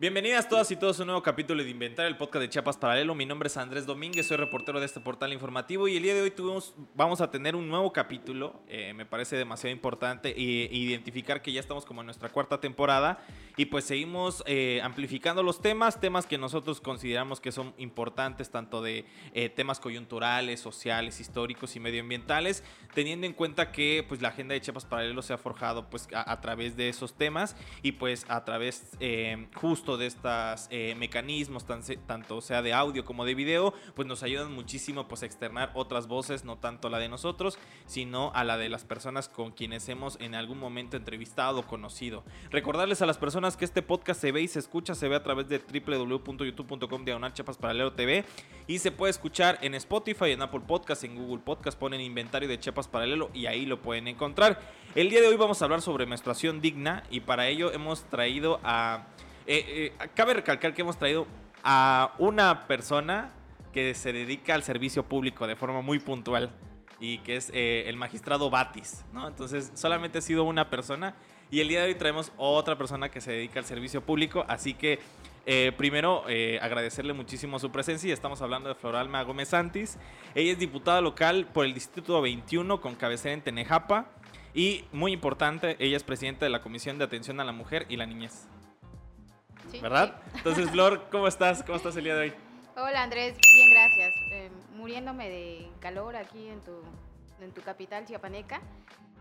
Bienvenidas todas y todos a un nuevo capítulo de Inventar, el podcast de Chiapas Paralelo. Mi nombre es Andrés Domínguez, soy reportero de este portal informativo y el día de hoy vamos a tener un nuevo capítulo. Eh, me parece demasiado importante identificar que ya estamos como en nuestra cuarta temporada y pues seguimos eh, amplificando los temas, temas que nosotros consideramos que son importantes, tanto de eh, temas coyunturales, sociales, históricos y medioambientales, teniendo en cuenta que pues la agenda de Chiapas Paralelo se ha forjado pues a, a través de esos temas y pues a través justo de estos eh, mecanismos, tanto sea de audio como de video, pues nos ayudan muchísimo pues a externar otras voces, no tanto la de nosotros, sino a la de las personas con quienes hemos en algún momento entrevistado o conocido. Recordarles a las personas que este podcast se ve y se escucha, se ve a través de www.youtube.com diagonal chapas paralelo TV y se puede escuchar en Spotify, en Apple Podcast, en Google Podcast, ponen inventario de Chiapas Paralelo y ahí lo pueden encontrar. El día de hoy vamos a hablar sobre menstruación digna y para ello hemos traído a eh, eh, cabe recalcar que hemos traído a una persona que se dedica al servicio público de forma muy puntual y que es eh, el magistrado Batis, ¿no? Entonces, solamente ha sido una persona y el día de hoy traemos otra persona que se dedica al servicio público, así que primero agradecerle muchísimo su presencia y estamos hablando de Floralma Gómez Santis. Ella es diputada local por el Distrito 21 con cabecera en Tenejapa y muy importante, ella es presidenta de la Comisión de Atención a la Mujer y la Niñez. ¿Verdad? Entonces, Flor, ¿cómo estás? ¿Cómo estás el día de hoy? Hola, Andrés. Bien, gracias. Eh, muriéndome de calor aquí en tu, en tu capital, Chiapaneca.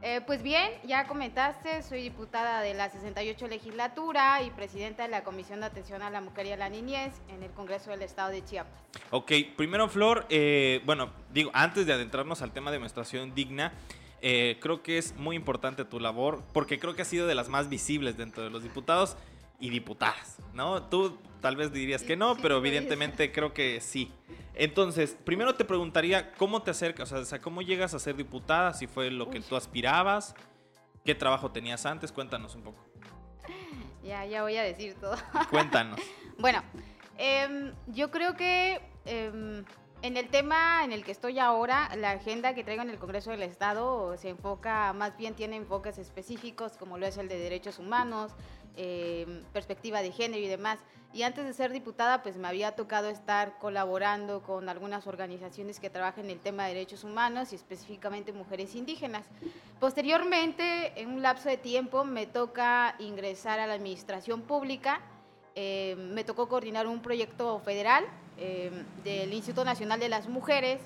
Eh, pues bien, ya comentaste, soy diputada de la 68 legislatura y presidenta de la Comisión de Atención a la Mujer y a la Niñez en el Congreso del Estado de Chiapas. Ok, primero Flor, eh, bueno, digo, antes de adentrarnos al tema de menstruación digna, creo que es muy importante tu labor porque creo que ha sido de las más visibles dentro de los diputados y diputadas, ¿no? Tú tal vez dirías que no, pero evidentemente creo que sí. Entonces, primero te preguntaría cómo te acercas, o sea, cómo llegas a ser diputada, si fue lo que tú aspirabas, qué trabajo tenías antes, cuéntanos un poco. Ya, ya voy a decir todo. Cuéntanos. bueno, em, yo creo que em, en el tema en el que estoy ahora, la agenda que traigo en el Congreso del Estado se enfoca, más bien tiene enfoques específicos, como lo es el de derechos humanos, Em, perspectiva de género y demás. Y antes de ser diputada, pues me había tocado estar colaborando con algunas organizaciones que trabajan en el tema de derechos humanos y específicamente mujeres indígenas. Posteriormente, en un lapso de tiempo, me toca ingresar a la administración pública. Em, me tocó coordinar un proyecto federal em, del Instituto Nacional de las Mujeres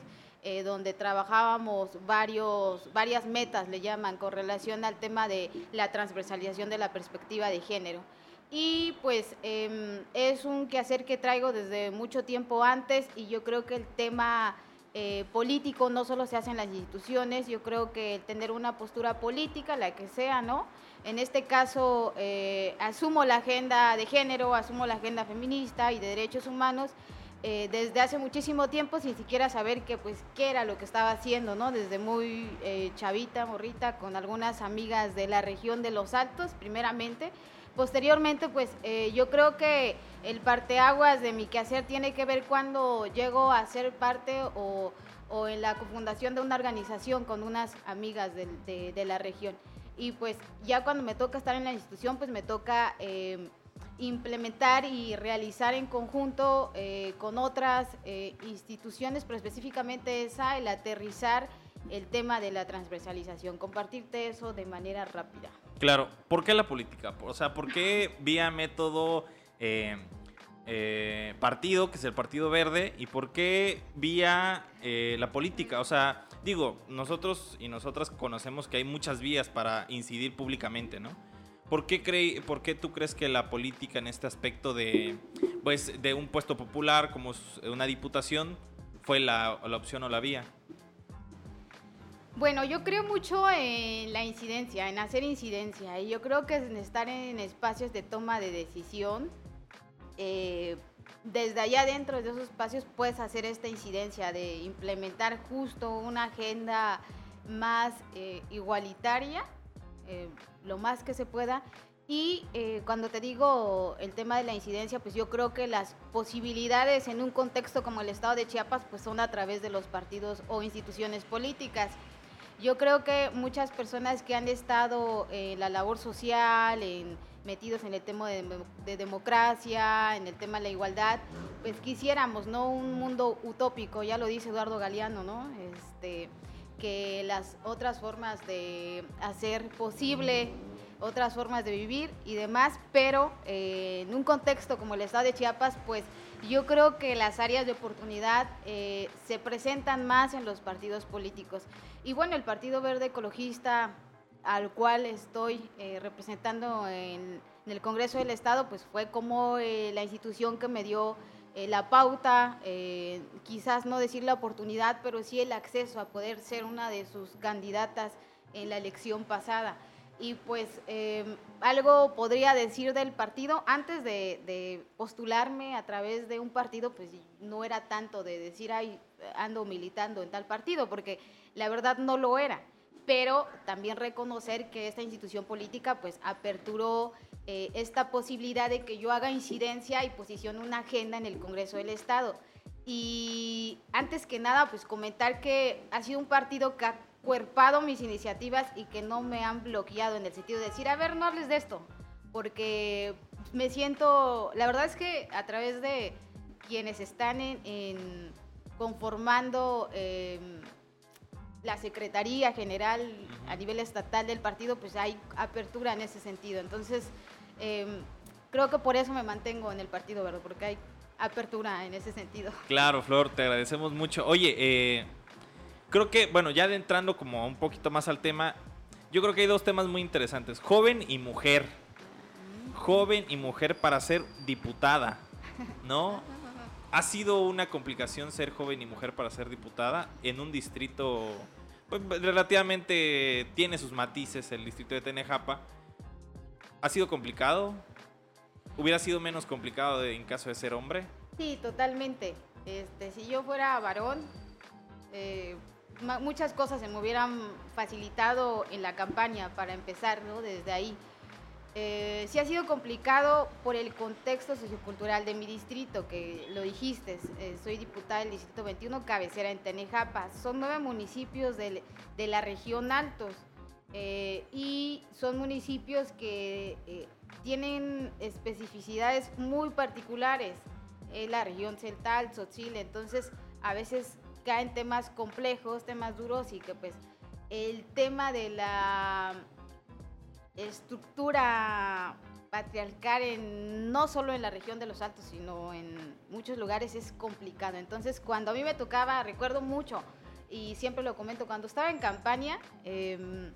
eh, donde trabajábamos varios, varias metas, le llaman, con relación al tema de la transversalización de la perspectiva de género. Y pues em, es un quehacer que traigo desde mucho tiempo antes y yo creo que el tema eh, político no solo se hace en las instituciones, yo creo que tener una postura política, la que sea, ¿no? En este caso, eh, asumo la agenda de género, asumo la agenda feminista y de derechos humanos eh, desde hace muchísimo tiempo sin siquiera saber que, pues, qué era lo que estaba haciendo. Desde muy eh, chavita, morrita, con algunas amigas de la región de Los Altos, primeramente. Posteriormente, pues, eh, yo creo que el parteaguas de mi quehacer tiene que ver cuando llego a ser parte o, o en la cofundación de una organización con unas amigas de, de, la región. Y pues ya cuando me toca estar en la institución, pues me toca implementar y realizar en conjunto eh, con otras eh, instituciones, pero específicamente esa, el aterrizar el tema de la transversalización, compartirte eso de manera rápida. Claro, ¿por qué la política? O sea, ¿por qué vía método eh, partido, que es el Partido Verde, y por qué vía la política? O sea, digo, nosotros y nosotras conocemos que hay muchas vías para incidir públicamente, ¿no? ¿Por qué, cree, ¿Por qué tú crees que la política en este aspecto de, pues, de un puesto popular como una diputación fue la, opción o la vía? Bueno, yo creo mucho en la incidencia, en hacer incidencia. Y yo creo que en estar en espacios de toma de decisión, eh, desde allá dentro de esos espacios puedes hacer esta incidencia de implementar justo una agenda más eh, igualitaria eh, lo más que se pueda. Y eh, cuando te digo el tema de la incidencia, pues yo creo que las posibilidades en un contexto como el estado de Chiapas, pues son a través de los partidos o instituciones políticas. Yo creo que muchas personas que han estado en la labor social, en, metidos en el tema de, de, democracia, en el tema de la igualdad, pues quisiéramos, ¿no? Un mundo utópico, ya lo dice Eduardo Galeano, ¿no? Este, que las otras formas de hacer posible otras formas de vivir y demás, pero eh, en un contexto como el estado de Chiapas, pues yo creo que las áreas de oportunidad eh, se presentan más en los partidos políticos. Y bueno, el Partido Verde Ecologista, al cual estoy eh, representando en, en, el Congreso del Estado, pues fue como la institución que me dio la pauta, quizás no decir la oportunidad, pero sí el acceso a poder ser una de sus candidatas en la elección pasada y pues em, algo podría decir del partido. Antes de, postularme a través de un partido, pues no era tanto de decir, ay, ando militando en tal partido, porque la verdad no lo era. Pero también reconocer que esta institución política pues aperturó eh, esta posibilidad de que yo haga incidencia y posicione una agenda en el Congreso del Estado. Y antes que nada, pues comentar que ha sido un partido que ha cuerpado mis iniciativas y que no me han bloqueado en el sentido de decir, a ver, no hables de esto, porque me siento, la verdad es que a través de quienes están en, conformando em, la Secretaría General a nivel estatal del partido, pues hay apertura en ese sentido. Entonces, em, creo que por eso me mantengo en el partido, ¿verdad? Porque hay apertura en ese sentido. Claro, Flor, te agradecemos mucho. Oye, eh, creo que, bueno, ya entrando como un poquito más al tema, yo creo que hay dos temas muy interesantes. Joven y mujer. Joven y mujer para ser diputada, ¿no? Ha sido una complicación ser joven y mujer para ser diputada en un distrito, pues, relativamente tiene sus matices el distrito de Tenejapa. ¿Ha sido complicado? ¿Hubiera sido menos complicado en caso de ser hombre? Sí, totalmente. Este, si yo fuera varón, eh, muchas cosas se me hubieran facilitado en la campaña para empezar, ¿no? Desde ahí. Eh, sí ha sido complicado por el contexto sociocultural de mi distrito, que lo dijiste, eh, soy diputada del Distrito 21, cabecera en Tenejapa. Son nueve municipios de, de la región Altos eh, y son municipios que eh, tienen especificidades muy particulares. la región central, Tzotzil, entonces a veces caen temas complejos, temas duros y que pues el tema de la estructura patriarcal en, no solo en la región de los Altos, sino en muchos lugares es complicado. Entonces, cuando a mí me tocaba, recuerdo mucho, y siempre lo comento, cuando estaba en campaña, em,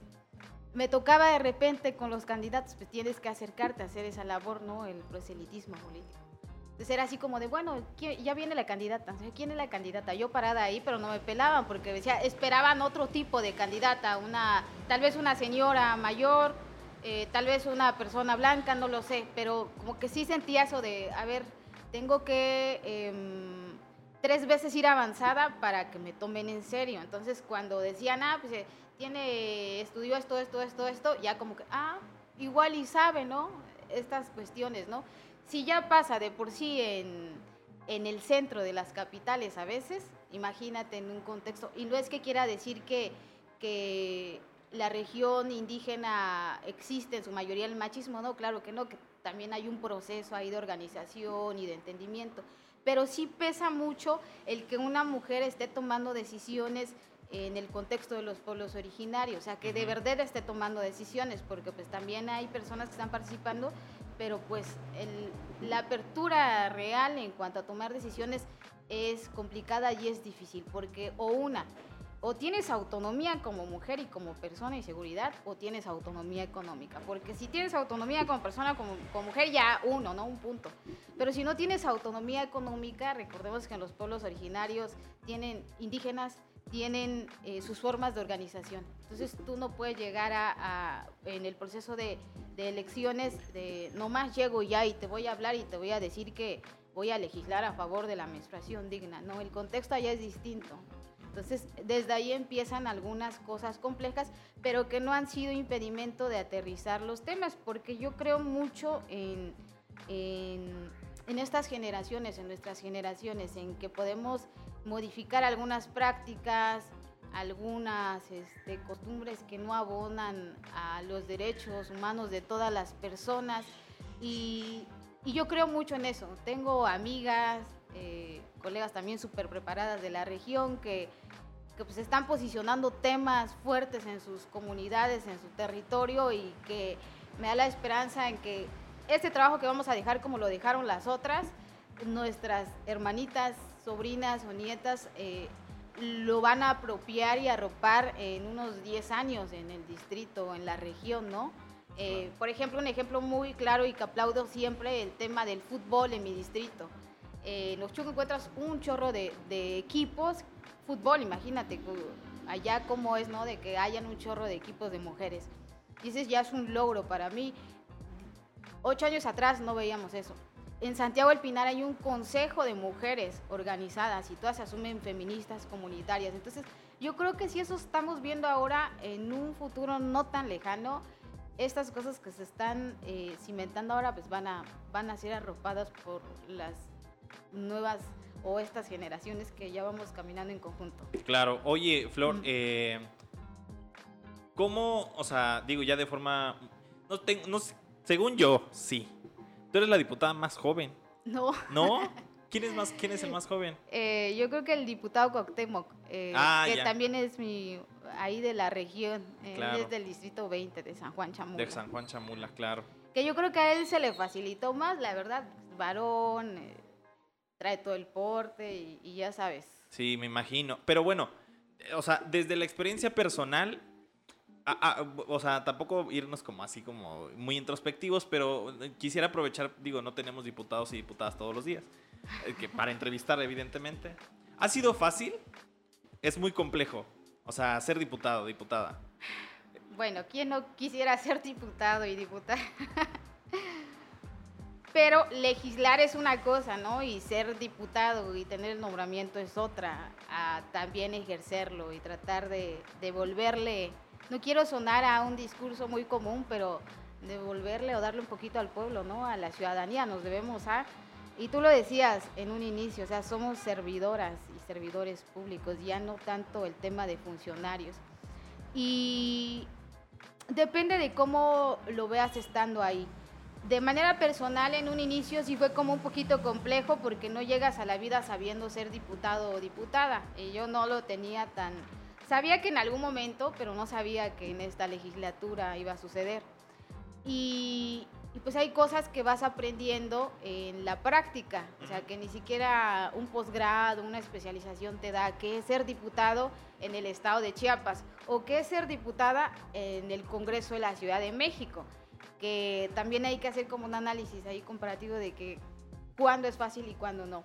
me tocaba de repente con los candidatos, pues tienes que acercarte a hacer esa labor, ¿no? El proselitismo político. Entonces era así como de, bueno, ya viene la candidata. ¿Quién es la candidata? Yo parada ahí, pero no me pelaban porque decía, esperaban otro tipo de candidata, una, tal vez una señora mayor, eh, tal vez una persona blanca, no lo sé, pero como que sí sentía eso de, a ver, tengo que em, tres veces ir avanzada para que me tomen en serio. Entonces cuando decían, ah, pues eh, tiene, estudió esto, esto, esto, esto, ya como que, ah, igual y sabe, ¿no? Estas cuestiones, ¿no? si ya pasa de por sí en, el centro de las capitales a veces, imagínate en un contexto, y no es que quiera decir que, que la región indígena existe en su mayoría el machismo, no, claro que no, que también hay un proceso ahí de organización y de entendimiento, pero sí pesa mucho el que una mujer esté tomando decisiones en el contexto de los pueblos originarios, o sea, que de verdad esté tomando decisiones, porque pues también hay personas que están participando pero pues la apertura real en cuanto a tomar decisiones es complicada y es difícil, porque o una, o tienes autonomía como mujer y como persona y seguridad, o tienes autonomía económica. Porque si tienes autonomía como persona, como, mujer, ya uno, ¿no? Un punto. Pero si no tienes autonomía económica, recordemos que en los pueblos originarios tienen indígenas, tienen eh, sus formas de organización. Entonces tú no puedes llegar a, en el proceso de, de, elecciones de nomás llego ya y te voy a hablar y te voy a decir que voy a legislar a favor de la menstruación digna. No, el contexto allá es distinto. Entonces desde ahí empiezan algunas cosas complejas, pero que no han sido impedimento de aterrizar los temas, porque yo creo mucho en, estas generaciones, en nuestras generaciones, en que podemos modificar algunas prácticas, algunas este, costumbres que no abonan a los derechos humanos de todas las personas y, yo creo mucho en eso. Tengo amigas, eh, colegas también súper preparadas de la región que, que pues están posicionando temas fuertes en sus comunidades, en su territorio y que me da la esperanza en que este trabajo que vamos a dejar como lo dejaron las otras, nuestras hermanitas, sobrinas o nietas, eh, lo van a apropiar y arropar en unos 10 años en el distrito, en la región, ¿no? Eh, por ejemplo, un ejemplo muy claro y que aplaudo siempre, el tema del fútbol en mi distrito. Eh, en Ochuco encuentras un chorro de, equipos, fútbol, imagínate, allá como es, ¿no? De que hayan un chorro de equipos de mujeres. Ese ya es un logro para mí. Ocho años atrás no veíamos eso en Santiago del Pinar hay un consejo de mujeres organizadas y todas se asumen feministas comunitarias. Entonces, yo creo que si eso estamos viendo ahora en un futuro no tan lejano, estas cosas que se están eh, cimentando ahora pues van a, van a ser arropadas por las nuevas o estas generaciones que ya vamos caminando en conjunto. Claro, oye Flor, eh, ¿cómo, o sea, digo ya de forma, no, tengo, no según yo, sí, Tú eres la diputada más joven. No. ¿No? ¿Quién es, más, quién es el más joven? Eh, yo creo que el diputado Coctemoc, eh, ah, que también es mi ahí de la región, es del distrito 20 de San Juan Chamula. De San Juan Chamula, claro. Que yo creo que a él se le facilitó más, la verdad, varón, trae todo el porte y, y ya sabes. Sí, me imagino. Pero bueno, o sea, desde la experiencia personal, o sea, tampoco irnos como así como muy introspectivos, pero quisiera aprovechar, digo, no tenemos diputados y diputadas todos los días, eh, que para entrevistar evidentemente. ¿Ha sido fácil? Es muy complejo, o sea, ser diputado, diputada. Bueno, ¿quién no quisiera ser diputado y diputada? Pero legislar es una cosa, ¿no? Y ser diputado y tener el nombramiento es otra. A también ejercerlo y tratar de devolverle no quiero sonar a un discurso muy común, pero devolverle o darle un poquito al pueblo, ¿no? A la ciudadanía nos debemos a... Y tú lo decías en un inicio, o sea, somos servidoras y servidores públicos, ya no tanto el tema de funcionarios. Y depende de cómo lo veas estando ahí. De manera personal, en un inicio sí fue como un poquito complejo porque no llegas a la vida sabiendo ser diputado o diputada. Y yo no lo tenía tan, Sabía que en algún momento, pero no sabía que en esta legislatura iba a suceder. Y, pues hay cosas que vas aprendiendo en la práctica, o sea, que ni siquiera un posgrado, una especialización te da qué es ser diputado en el estado de Chiapas o qué es ser diputada en el Congreso de la Ciudad de México, que también hay que hacer como un análisis ahí comparativo de que cuándo es fácil y cuándo no.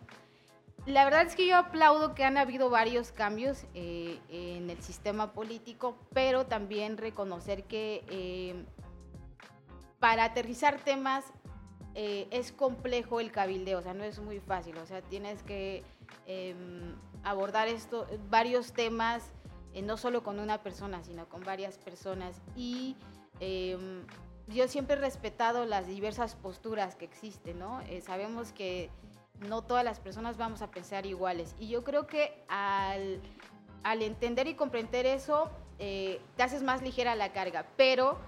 La verdad es que yo aplaudo que han habido varios cambios eh, en el sistema político, pero también reconocer que eh, para aterrizar temas eh, es complejo el cabildeo, o sea, no es muy fácil, o sea, tienes que em, abordar esto, varios temas, no solo con una persona, sino con varias personas. Y em, yo siempre he respetado las diversas posturas que existen, ¿no? sabemos que no todas las personas vamos a pensar iguales. Y yo creo que al, entender y comprender eso, eh, te haces más ligera la carga. Pero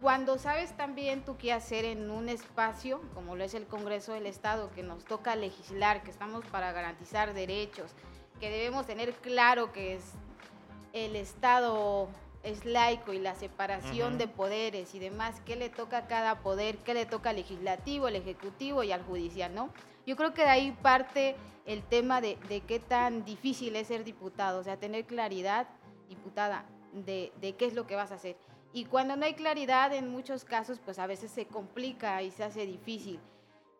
cuando sabes también tú qué hacer en un espacio, como lo es el Congreso del Estado, que nos toca legislar, que estamos para garantizar derechos, que debemos tener claro que es el Estado es laico y la separación de poderes y demás, qué le toca a cada poder, qué le toca al legislativo, al ejecutivo y al judicial, ¿no? Yo creo que de ahí parte el tema de, qué tan difícil es ser diputado, o sea, tener claridad, diputada, de, qué es lo que vas a hacer. Y cuando no hay claridad, en muchos casos, pues a veces se complica y se hace difícil.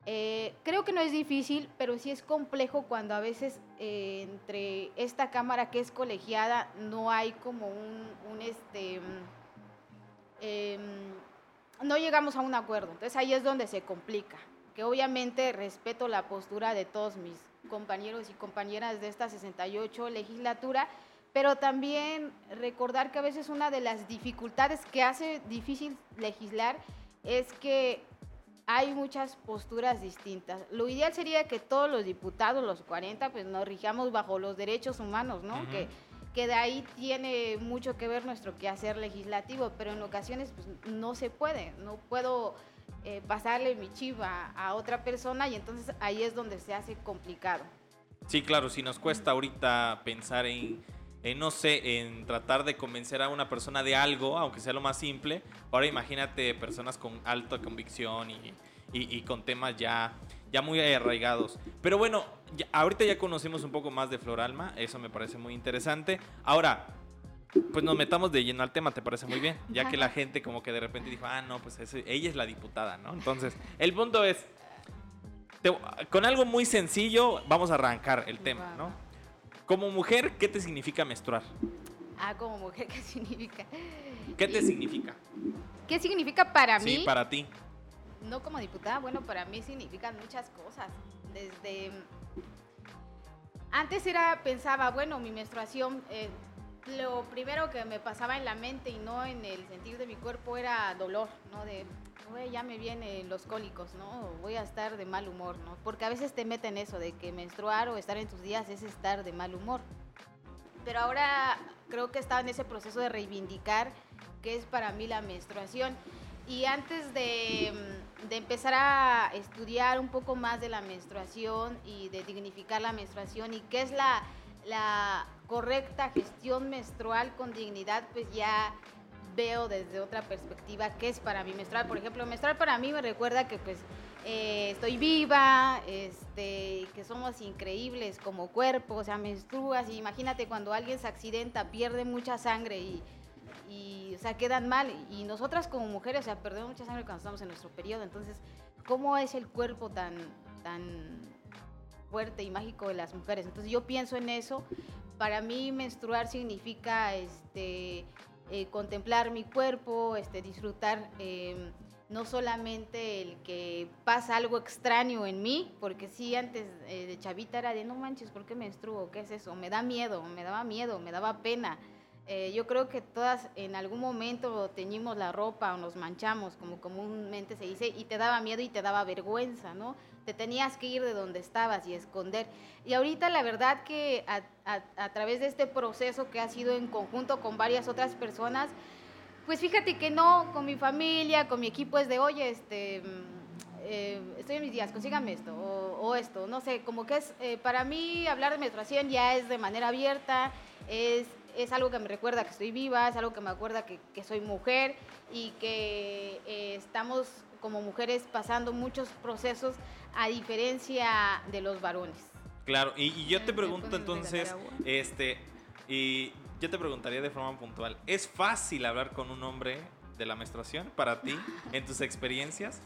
Eh, creo que no es difícil, pero sí es complejo cuando a veces eh, entre esta cámara que es colegiada no hay como un, este, em, no llegamos a un acuerdo. Entonces ahí es donde se complica que obviamente respeto la postura de todos mis compañeros y compañeras de esta 68 legislatura, pero también recordar que a veces una de las dificultades que hace difícil legislar es que hay muchas posturas distintas. Lo ideal sería que todos los diputados, los 40, pues nos rijamos bajo los derechos humanos, ¿no? que, que de ahí tiene mucho que ver nuestro quehacer legislativo, pero en ocasiones pues, no se puede, no puedo eh, pasarle mi chiva a otra persona y entonces ahí es donde se hace complicado. Sí, claro, si nos cuesta ahorita pensar en, no sé, en tratar de convencer a una persona de algo, aunque sea lo más simple, ahora imagínate personas con alta convicción y, con temas ya, ya muy arraigados. Pero bueno, ahorita ya conocemos un poco más de Floralma, eso me parece muy interesante. Ahora, pues nos metamos de lleno al tema, ¿te parece muy bien? Ya que la gente como que de repente dijo, ah, no, pues ella es la diputada, ¿no? Entonces, el punto es, con algo muy sencillo vamos a arrancar el tema, ¿no? Como mujer, ¿qué te significa menstruar? Ah, como mujer, ¿qué significa? ¿Qué te significa? ¿Qué significa para mí? Sí, para ti. No como diputada, bueno, para mí significan muchas cosas. Desde... Antes era, pensaba, bueno, mi menstruación... Eh, lo primero que me pasaba en la mente y no en el sentir de mi cuerpo era dolor, ¿no? De, ya me vienen los cólicos, ¿no? Voy a estar de mal humor, ¿no? Porque a veces te meten eso de que menstruar o estar en tus días es estar de mal humor. Pero ahora creo que estaba en ese proceso de reivindicar qué es para mí la menstruación. Y antes de, de, empezar a estudiar un poco más de la menstruación y de dignificar la menstruación y qué es la, la correcta gestión menstrual con dignidad, pues ya veo desde otra perspectiva qué es para mí menstruar. Por ejemplo, menstruar para mí me recuerda que pues eh, estoy viva, este, que somos increíbles como cuerpo, o sea, menstruas y imagínate cuando alguien se accidenta, pierde mucha sangre y, y, o sea, quedan mal. Y nosotras como mujeres, o sea, perdemos mucha sangre cuando estamos en nuestro periodo. Entonces, ¿cómo es el cuerpo tan, tan fuerte y mágico de las mujeres? Entonces yo pienso en eso. Para mí menstruar significa este, eh, contemplar mi cuerpo, este, disfrutar em, no solamente el que pasa algo extraño en mí, porque sí, antes eh, de chavita era de no manches, ¿por qué menstruo? ¿Qué es eso? Me da miedo, me daba miedo, me daba pena. Eh, yo creo que todas en algún momento teñimos la ropa o nos manchamos, como comúnmente se dice, y te daba miedo y te daba vergüenza, ¿no? te tenías que ir de donde estabas y esconder. Y ahorita la verdad que a, través de este proceso que ha sido en conjunto con varias otras personas, pues fíjate que no, con mi familia, con mi equipo es de, oye, este, mm, eh, estoy en mis días, consíganme esto o, esto, no sé, como que es, eh, para mí hablar de menstruación ya es de manera abierta, es, es algo que me recuerda que estoy viva, es algo que me acuerda que, que soy mujer y que eh, estamos como mujeres pasando muchos procesos a diferencia de los varones. Claro, y, yo te pregunto entonces, este, y yo te preguntaría de forma puntual, ¿es fácil hablar con un hombre de la menstruación para ti en tus experiencias?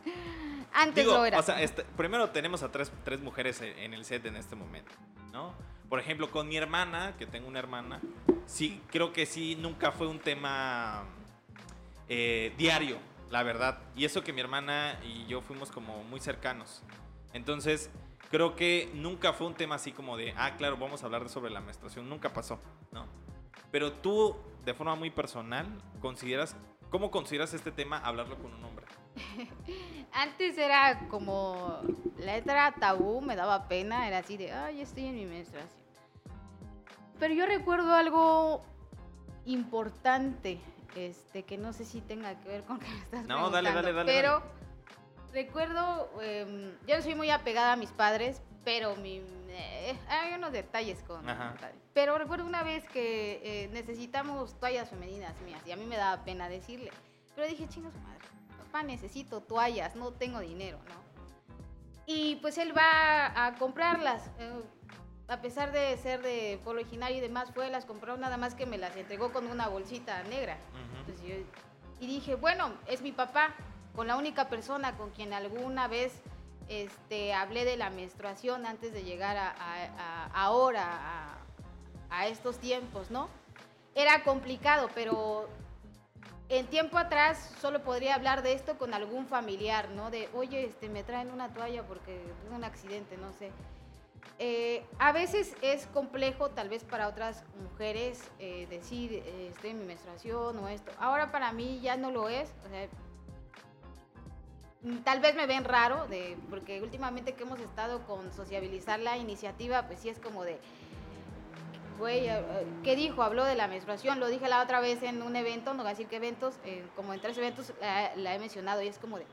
Antes lo era. O sea, este, primero tenemos a tres, tres mujeres en el set en este momento, ¿no? Por ejemplo, con mi hermana, que tengo una hermana, sí, creo que sí, nunca fue un tema eh, diario, la verdad. Y eso que mi hermana y yo fuimos como muy cercanos. Entonces, creo que nunca fue un tema así como de, ah, claro, vamos a hablar sobre la menstruación. Nunca pasó, ¿no? Pero tú, de forma muy personal, consideras, ¿cómo consideras este tema hablarlo con un hombre? Antes era como, la era tabú, me daba pena, era así de, ay, estoy en mi menstruación. Pero yo recuerdo algo importante, este, que no sé si tenga que ver con que me estás No, dale, dale, dale. Pero recuerdo, em, yo no soy muy apegada a mis padres, pero mi, eh, hay unos detalles con Pero recuerdo una vez que eh, necesitamos toallas femeninas mías y a mí me daba pena decirle. Pero dije, chingos madre, papá, necesito toallas, no tengo dinero, ¿no? Y pues él va a comprarlas. Eh, a pesar de ser de pueblo originario y demás, fue, las compró, nada más que me las entregó con una bolsita negra. y dije, bueno, es mi papá, con la única persona con quien alguna vez este, hablé de la menstruación antes de llegar a, ahora, a, estos tiempos, ¿no? Era complicado, pero en tiempo atrás solo podría hablar de esto con algún familiar, ¿no? De, oye, este, me traen una toalla porque tuve un accidente, no sé. Eh, a veces es complejo, tal vez para otras mujeres, eh, decir, eh, estoy en mi menstruación o esto. Ahora para mí ya no lo es. O sea, tal vez me ven raro, de, porque últimamente que hemos estado con sociabilizar la iniciativa, pues sí es como de, güey, eh, ¿qué dijo? Habló de la menstruación, lo dije la otra vez en un evento, no voy a decir qué eventos, eh, como en tres eventos la, la he mencionado y es como de...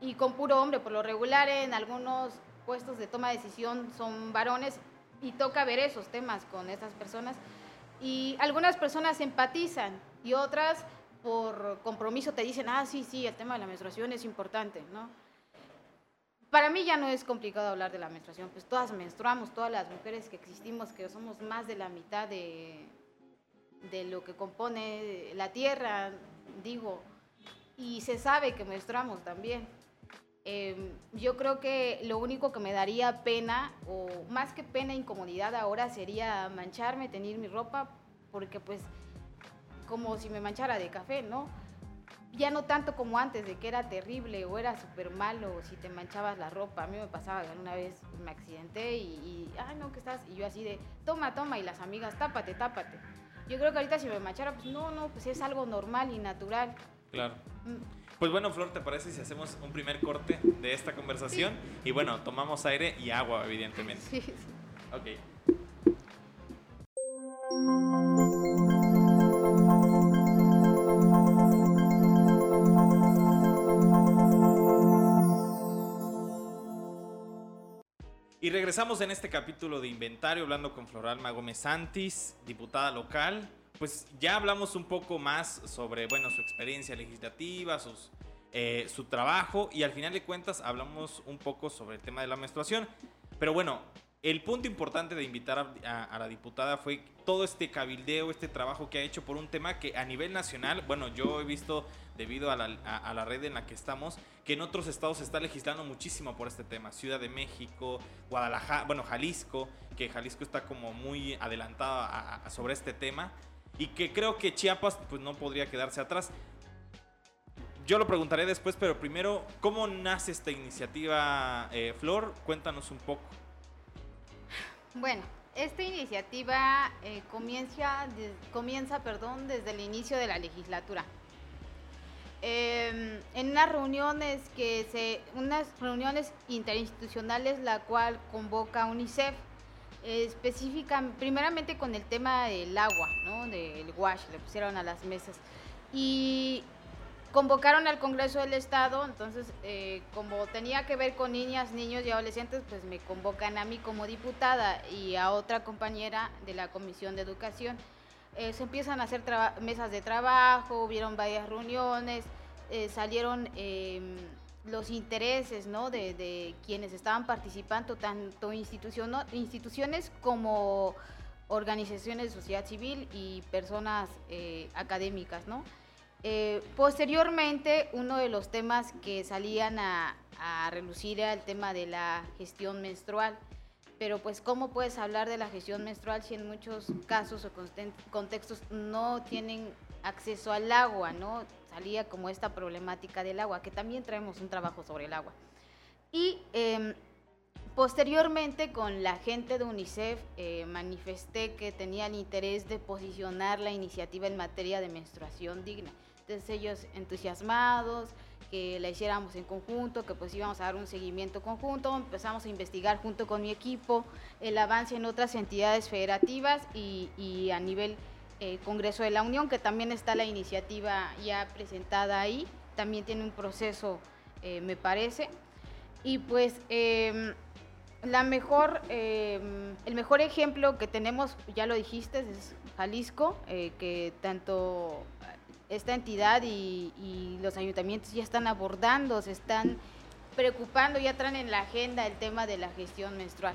Y con puro hombre, por lo regular en algunos puestos de toma de decisión son varones y toca ver esos temas con estas personas. Y algunas personas empatizan y otras por compromiso te dicen, ah, sí, sí, el tema de la menstruación es importante, ¿no? Para mí ya no es complicado hablar de la menstruación, pues todas menstruamos, todas las mujeres que existimos, que somos más de la mitad de, de lo que compone la tierra, digo, y se sabe que menstruamos también. Em, yo creo que lo único que me daría pena, o más que pena, incomodidad ahora sería mancharme, tener mi ropa, porque pues como si me manchara de café, ¿no? Ya no tanto como antes, de que era terrible o era súper malo si te manchabas la ropa. A mí me pasaba que una vez me accidenté y, y, ay, no, ¿qué estás? Y yo así de, toma, toma, y las amigas, tápate, tápate. Yo creo que ahorita si me manchara, pues no, no, pues es algo normal y natural. Claro. Mm. Pues bueno, Flor, ¿te parece si hacemos un primer corte de esta conversación? Y bueno, tomamos aire y agua, evidentemente. Sí, sí. Ok. Y regresamos en este capítulo de Inventario hablando con Floralma Gómez Santis, diputada local. Pues ya hablamos un poco más sobre, bueno, su experiencia legislativa, eh, su trabajo y al final de cuentas hablamos un poco sobre el tema de la menstruación. Pero bueno, el punto importante de invitar a, la diputada fue todo este cabildeo, este trabajo que ha hecho por un tema que a nivel nacional, bueno, yo he visto debido a la, red en la que estamos, que en otros estados se está legislando muchísimo por este tema. Ciudad de México, Guadalajara, bueno, Jalisco, que Jalisco está como muy adelantado a, sobre este tema y que creo que Chiapas pues no podría quedarse atrás. Yo lo preguntaré después, pero primero, ¿cómo nace esta iniciativa, eh, Flor? Cuéntanos un poco. Bueno, esta iniciativa eh, comienza, comienza perdón, desde el inicio de la legislatura. Eh, en unas reuniones que se, unas reuniones interinstitucionales la cual convoca UNICEF eh, específica primeramente con el tema del agua, ¿no? Del wash, le pusieron a las mesas y convocaron al Congreso del Estado, entonces eh, como tenía que ver con niñas, niños y adolescentes, pues me convocan a mí como diputada y a otra compañera de la Comisión de Educación. Eh, se empiezan a hacer mesas de trabajo, hubieron varias reuniones, eh, salieron em, los intereses de, quienes estaban participando, tanto instituciones como organizaciones de sociedad civil y personas académicas. ¿no? Eh, posteriormente, uno de los temas que salían a, relucir era el tema de la gestión menstrual pero pues cómo puedes hablar de la gestión menstrual si en muchos casos o contextos no tienen acceso al agua, ¿no? Salía como esta problemática del agua, que también traemos un trabajo sobre el agua. Y eh, posteriormente con la gente de UNICEF eh, manifesté que tenía el interés de posicionar la iniciativa en materia de menstruación digna. Entonces ellos entusiasmados, que la hiciéramos en conjunto, que pues íbamos a dar un seguimiento conjunto, empezamos a investigar junto con mi equipo el avance en otras entidades federativas y, y a nivel eh, Congreso de la Unión, que también está la iniciativa ya presentada ahí, también tiene un proceso, eh, me parece, y pues eh, la mejor, em, el mejor ejemplo que tenemos, ya lo dijiste, es Jalisco, eh, que tanto esta entidad y, los ayuntamientos ya están abordando, se están preocupando, ya traen en la agenda el tema de la gestión menstrual.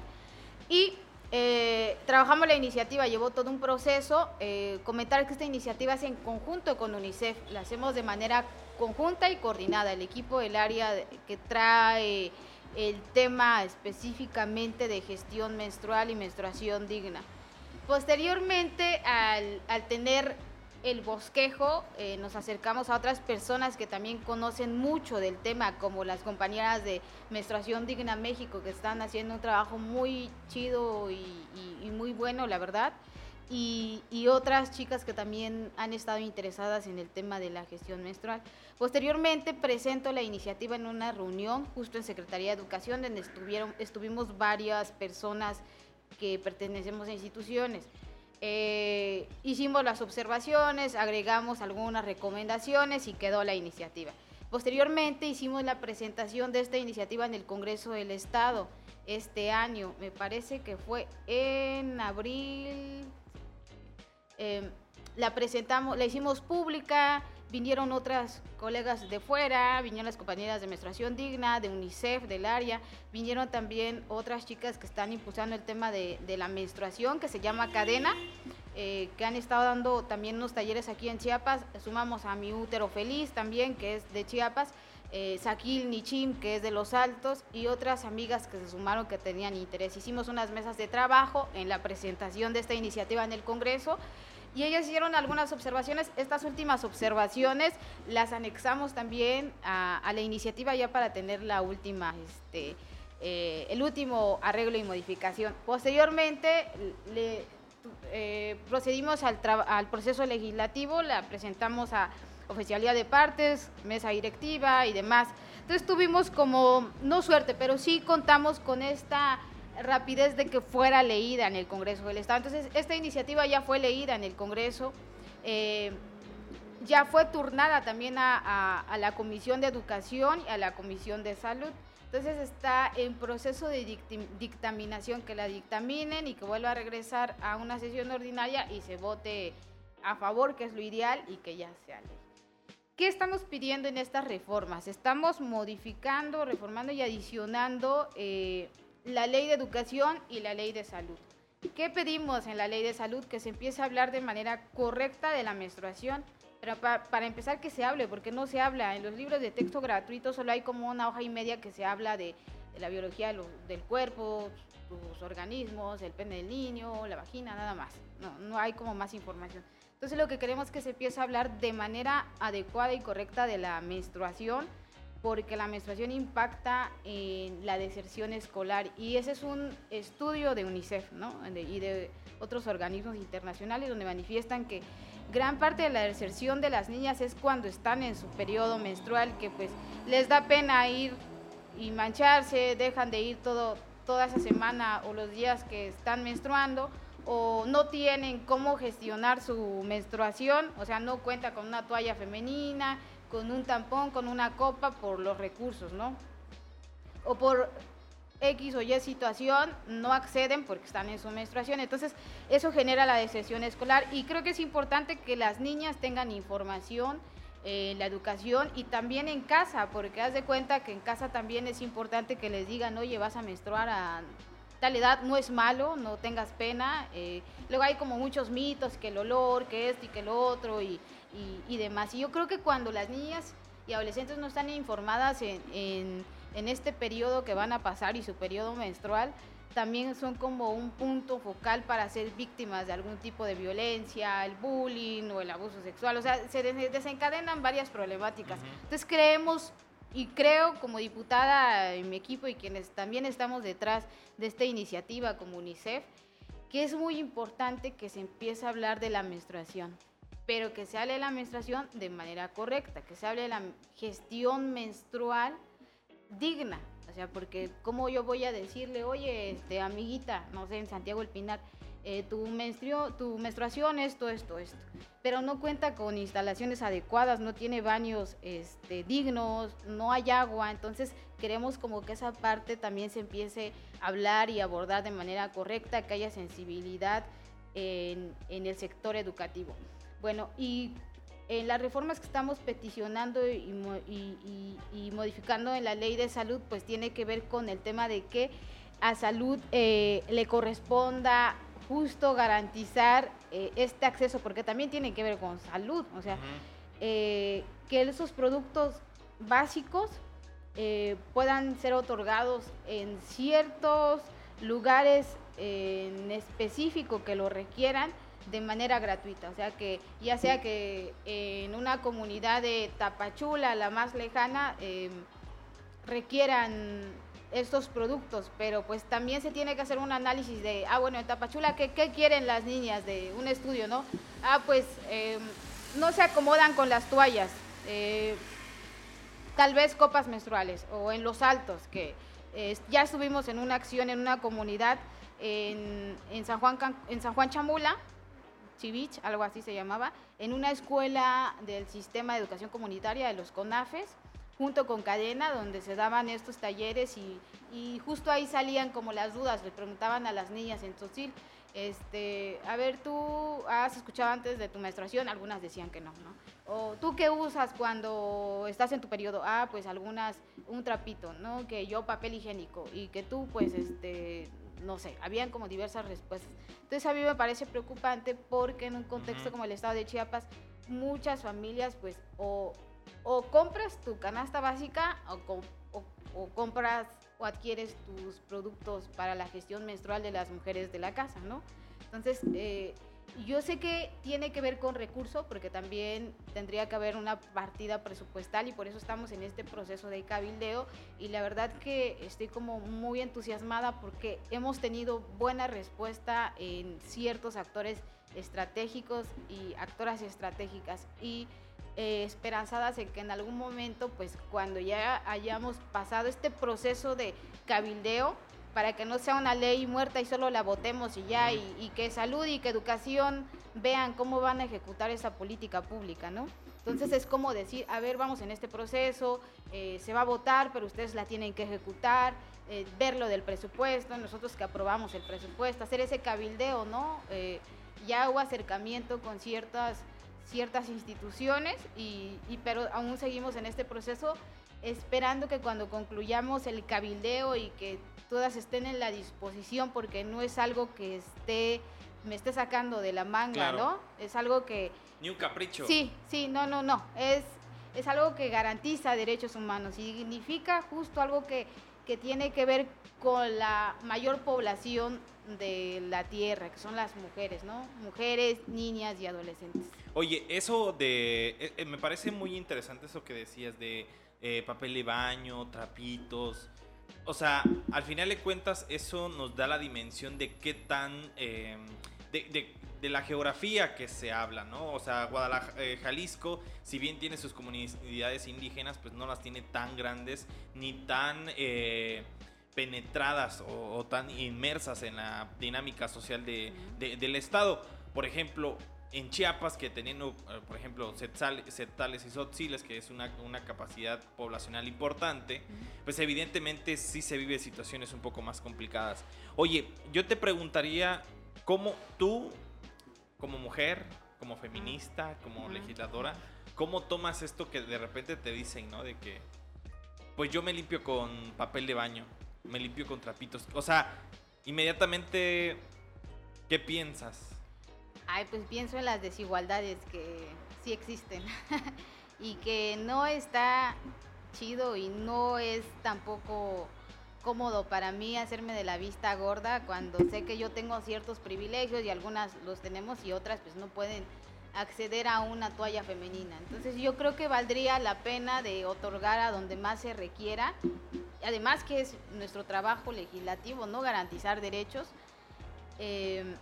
Y eh, trabajamos la iniciativa, llevó todo un proceso. Eh, comentar que esta iniciativa es en conjunto con UNICEF, la hacemos de manera conjunta y coordinada. El equipo del área que trae el tema específicamente de gestión menstrual y menstruación digna. Posteriormente, al, al tener el bosquejo, eh, nos acercamos a otras personas que también conocen mucho del tema, como las compañeras de Menstruación Digna México, que están haciendo un trabajo muy chido y, muy bueno, la verdad. Y, y, otras chicas que también han estado interesadas en el tema de la gestión menstrual. Posteriormente presento la iniciativa en una reunión justo en Secretaría de Educación, donde estuvieron, estuvimos varias personas que pertenecemos a instituciones. Eh, hicimos las observaciones, agregamos algunas recomendaciones y quedó la iniciativa. Posteriormente hicimos la presentación de esta iniciativa en el Congreso del Estado este año, me parece que fue en abril. Em, la presentamos, la hicimos pública, vinieron otras colegas de fuera, vinieron las compañeras de menstruación digna, de UNICEF, del área, vinieron también otras chicas que están impulsando el tema de, la menstruación, que se llama Cadena, eh, que han estado dando también unos talleres aquí en Chiapas. Sumamos a Mi Útero Feliz también, que es de Chiapas, eh, Saquil Nichim, que es de Los Altos, y otras amigas que se sumaron que tenían interés. Hicimos unas mesas de trabajo en la presentación de esta iniciativa en el Congreso y ellos hicieron algunas observaciones. Estas últimas observaciones las anexamos también a, la iniciativa ya para tener la última, este, eh, el último arreglo y modificación. Posteriormente eh, procedimos al, al proceso legislativo, la presentamos a oficialía de partes, mesa directiva y demás. Entonces tuvimos como, no suerte, pero sí contamos con esta rapidez de que fuera leída en el Congreso del Estado. Entonces, esta iniciativa ya fue leída en el Congreso, eh, ya fue turnada también a, la Comisión de Educación y a la Comisión de Salud. Entonces está en proceso de dictaminación, que la dictaminen y que vuelva a regresar a una sesión ordinaria y se vote a favor, que es lo ideal, y que ya sea ley. ¿Qué estamos pidiendo en estas reformas? Estamos modificando, reformando y adicionando eh, la ley de educación y la ley de salud. ¿Qué pedimos en la ley de salud? Que se empiece a hablar de manera correcta de la menstruación, pero para empezar que se hable, porque no se habla. En los libros de texto gratuitos solo hay como una hoja y media que se habla de, la biología del cuerpo, sus organismos, el pene del niño, la vagina, nada más. No, no hay como más información. Entonces lo que queremos es que se empiece a hablar de manera adecuada y correcta de la menstruación, porque la menstruación impacta en la deserción escolar y ese es un estudio de UNICEF ¿no? y de otros organismos internacionales donde manifiestan que gran parte de la deserción de las niñas es cuando están en su periodo menstrual, que pues les da pena ir y mancharse, dejan de ir todo, toda esa semana o los días que están menstruando o no tienen cómo gestionar su menstruación, o sea, no cuenta con una toalla femenina, con un tampón, con una copa por los recursos, ¿no? O por X o Y situación no acceden porque están en su menstruación. Entonces, eso genera la deserción escolar y creo que es importante que las niñas tengan información en la educación y también en casa, porque haz de cuenta que en casa también es importante que les digan, oye, vas a menstruar a tal edad, no es malo, no tengas pena. Eh, luego hay como muchos mitos, que el olor, que esto y que lo otro, y y, demás. Y yo creo que cuando las niñas y adolescentes no están informadas en, en, este periodo que van a pasar y su periodo menstrual, también son como un punto focal para ser víctimas de algún tipo de violencia, el bullying o el abuso sexual. O sea, se desencadenan varias problemáticas. Entonces creemos y creo como diputada en mi equipo y quienes también estamos detrás de esta iniciativa como UNICEF, que es muy importante que se empiece a hablar de la menstruación pero que se hable de la menstruación de manera correcta, que se hable de la gestión menstrual digna. O sea, porque como yo voy a decirle, oye, este, amiguita, no sé, en Santiago el Pinar, eh, tu, tu menstruación, esto, esto, esto. Pero no cuenta con instalaciones adecuadas, no tiene baños este, dignos, no hay agua. Entonces queremos como que esa parte también se empiece a hablar y abordar de manera correcta, que haya sensibilidad en, en el sector educativo. Bueno, y en las reformas que estamos peticionando y, modificando en la ley de salud, pues tiene que ver con el tema de que a salud eh, le corresponda justo garantizar eh, este acceso, porque también tiene que ver con salud, o sea, eh, que esos productos básicos puedan ser otorgados en ciertos lugares en específico que lo requieran de manera gratuita, o sea que ya sea que en una comunidad de Tapachula, la más lejana, em, requieran estos productos, pero pues también se tiene que hacer un análisis de, ah, bueno, en Tapachula, ¿qué, quieren las niñas de un estudio, no? Ah, pues em, no se acomodan con las toallas, eh, tal vez copas menstruales, o en los altos, que ya estuvimos en una acción en una comunidad en, San Juan, en San Juan Chamula, Chivich, algo así se llamaba, en una escuela del sistema de educación comunitaria de los CONAFES, junto con Cadena, donde se daban estos talleres y, justo ahí salían como las dudas, le preguntaban a las niñas en Tzotzil, este, a ver, tú has escuchado antes de tu menstruación, algunas decían que no, ¿no? O tú qué usas cuando estás en tu periodo, ah, pues algunas, un trapito, ¿no? Que yo papel higiénico y que tú, pues, este, no sé, habían como diversas respuestas. Entonces a mí me parece preocupante porque en un contexto como el estado de Chiapas, muchas familias pues o, o compras tu canasta básica o, o, compras o adquieres tus productos para la gestión menstrual de las mujeres de la casa, ¿no? Entonces, eh, yo sé que tiene que ver con recursos, porque también tendría que haber una partida presupuestal y por eso estamos en este proceso de cabildeo. Y la verdad que estoy como muy entusiasmada porque hemos tenido buena respuesta en ciertos actores estratégicos y actoras estratégicas. Y eh, esperanzadas en que en algún momento, pues cuando ya hayamos pasado este proceso de cabildeo, para que no sea una ley muerta y solo la votemos y ya, y, que salud y que educación vean cómo van a ejecutar esa política pública, ¿no? Entonces es como decir, a ver, vamos en este proceso, eh, se va a votar, pero ustedes la tienen que ejecutar, eh, ver lo del presupuesto, nosotros que aprobamos el presupuesto, hacer ese cabildeo, ¿no? Eh, ya hubo acercamiento con ciertas, ciertas instituciones, y, y, pero aún seguimos en este proceso esperando que cuando concluyamos el cabildeo y que todas estén en la disposición porque no es algo que esté me esté sacando de la manga, ¿no? Es algo que ni un capricho. Sí, sí, no, no, no, es es algo que garantiza derechos humanos y significa justo algo que, que tiene que ver con la mayor población de la tierra, que son las mujeres, ¿no? Mujeres, niñas y adolescentes. Oye, eso de, eh, eh, me parece muy interesante eso que decías de eh, papel de baño, trapitos, o sea, al final de cuentas, eso nos da la dimensión de qué tan. Em, de, la geografía que se habla, ¿no? O sea, Guadalajara, eh, Jalisco, si bien tiene sus comunidades indígenas, pues no las tiene tan grandes ni tan. Eh, penetradas o, tan inmersas en la dinámica social del Estado. Por ejemplo, en Chiapas, que teniendo, eh, por ejemplo, setales y sotziles, que es una, capacidad poblacional importante, pues evidentemente sí se vive situaciones un poco más complicadas. Oye, yo te preguntaría, ¿cómo tú, como mujer, como feminista, como legisladora, cómo tomas esto que de repente te dicen, ¿no? De que, pues yo me limpio con papel de baño, me limpio con trapitos. O sea, inmediatamente, ¿qué piensas? Ay, pues pienso en las desigualdades que sí existen y que no está chido y no es tampoco cómodo para mí hacerme de la vista gorda cuando sé que yo tengo ciertos privilegios y algunas los tenemos y otras pues no pueden acceder a una toalla femenina. Entonces yo creo que valdría la pena de otorgar a donde más se requiera, además que es nuestro trabajo legislativo, ¿no? Garantizar derechos. Eh,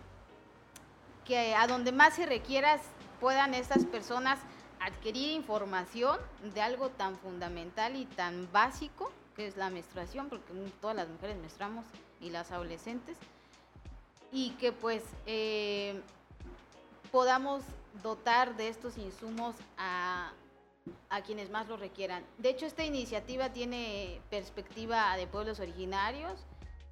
que a donde más se requiera puedan estas personas adquirir información de algo tan fundamental y tan básico que es la menstruación, porque todas las mujeres menstruamos y las adolescentes, y que pues eh, podamos dotar de estos insumos a, a quienes más lo requieran. De hecho, esta iniciativa tiene perspectiva de pueblos originarios,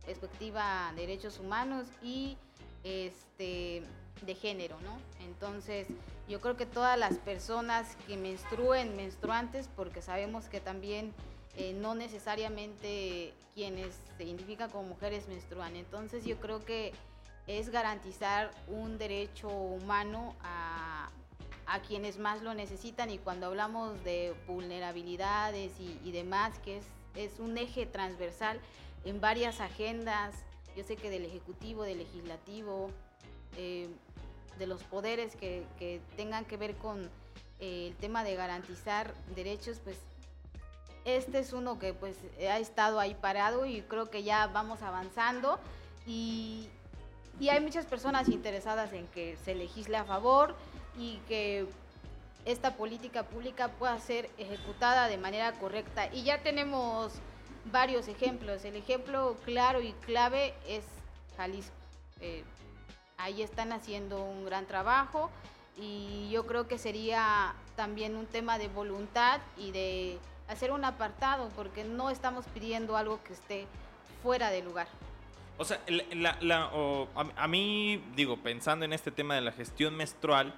perspectiva de derechos humanos y este de género, ¿no? Entonces, yo creo que todas las personas que menstruen, menstruantes, porque sabemos que también eh, no necesariamente quienes se identifican como mujeres menstruan. Entonces, yo creo que es garantizar un derecho humano a, a quienes más lo necesitan y cuando hablamos de vulnerabilidades y, demás, que es, es un eje transversal en varias agendas, yo sé que del Ejecutivo, del Legislativo, eh, de los poderes que, tengan que ver con eh, el tema de garantizar derechos, pues este es uno que pues ha estado ahí parado y creo que ya vamos avanzando y, y hay muchas personas interesadas en que se legisle a favor y que esta política pública pueda ser ejecutada de manera correcta. Y ya tenemos varios ejemplos. El ejemplo claro y clave es Jalisco. Eh, ahí están haciendo un gran trabajo y yo creo que sería también un tema de voluntad y de hacer un apartado, porque no estamos pidiendo algo que esté fuera de lugar. O sea, a, mí, digo, pensando en este tema de la gestión menstrual,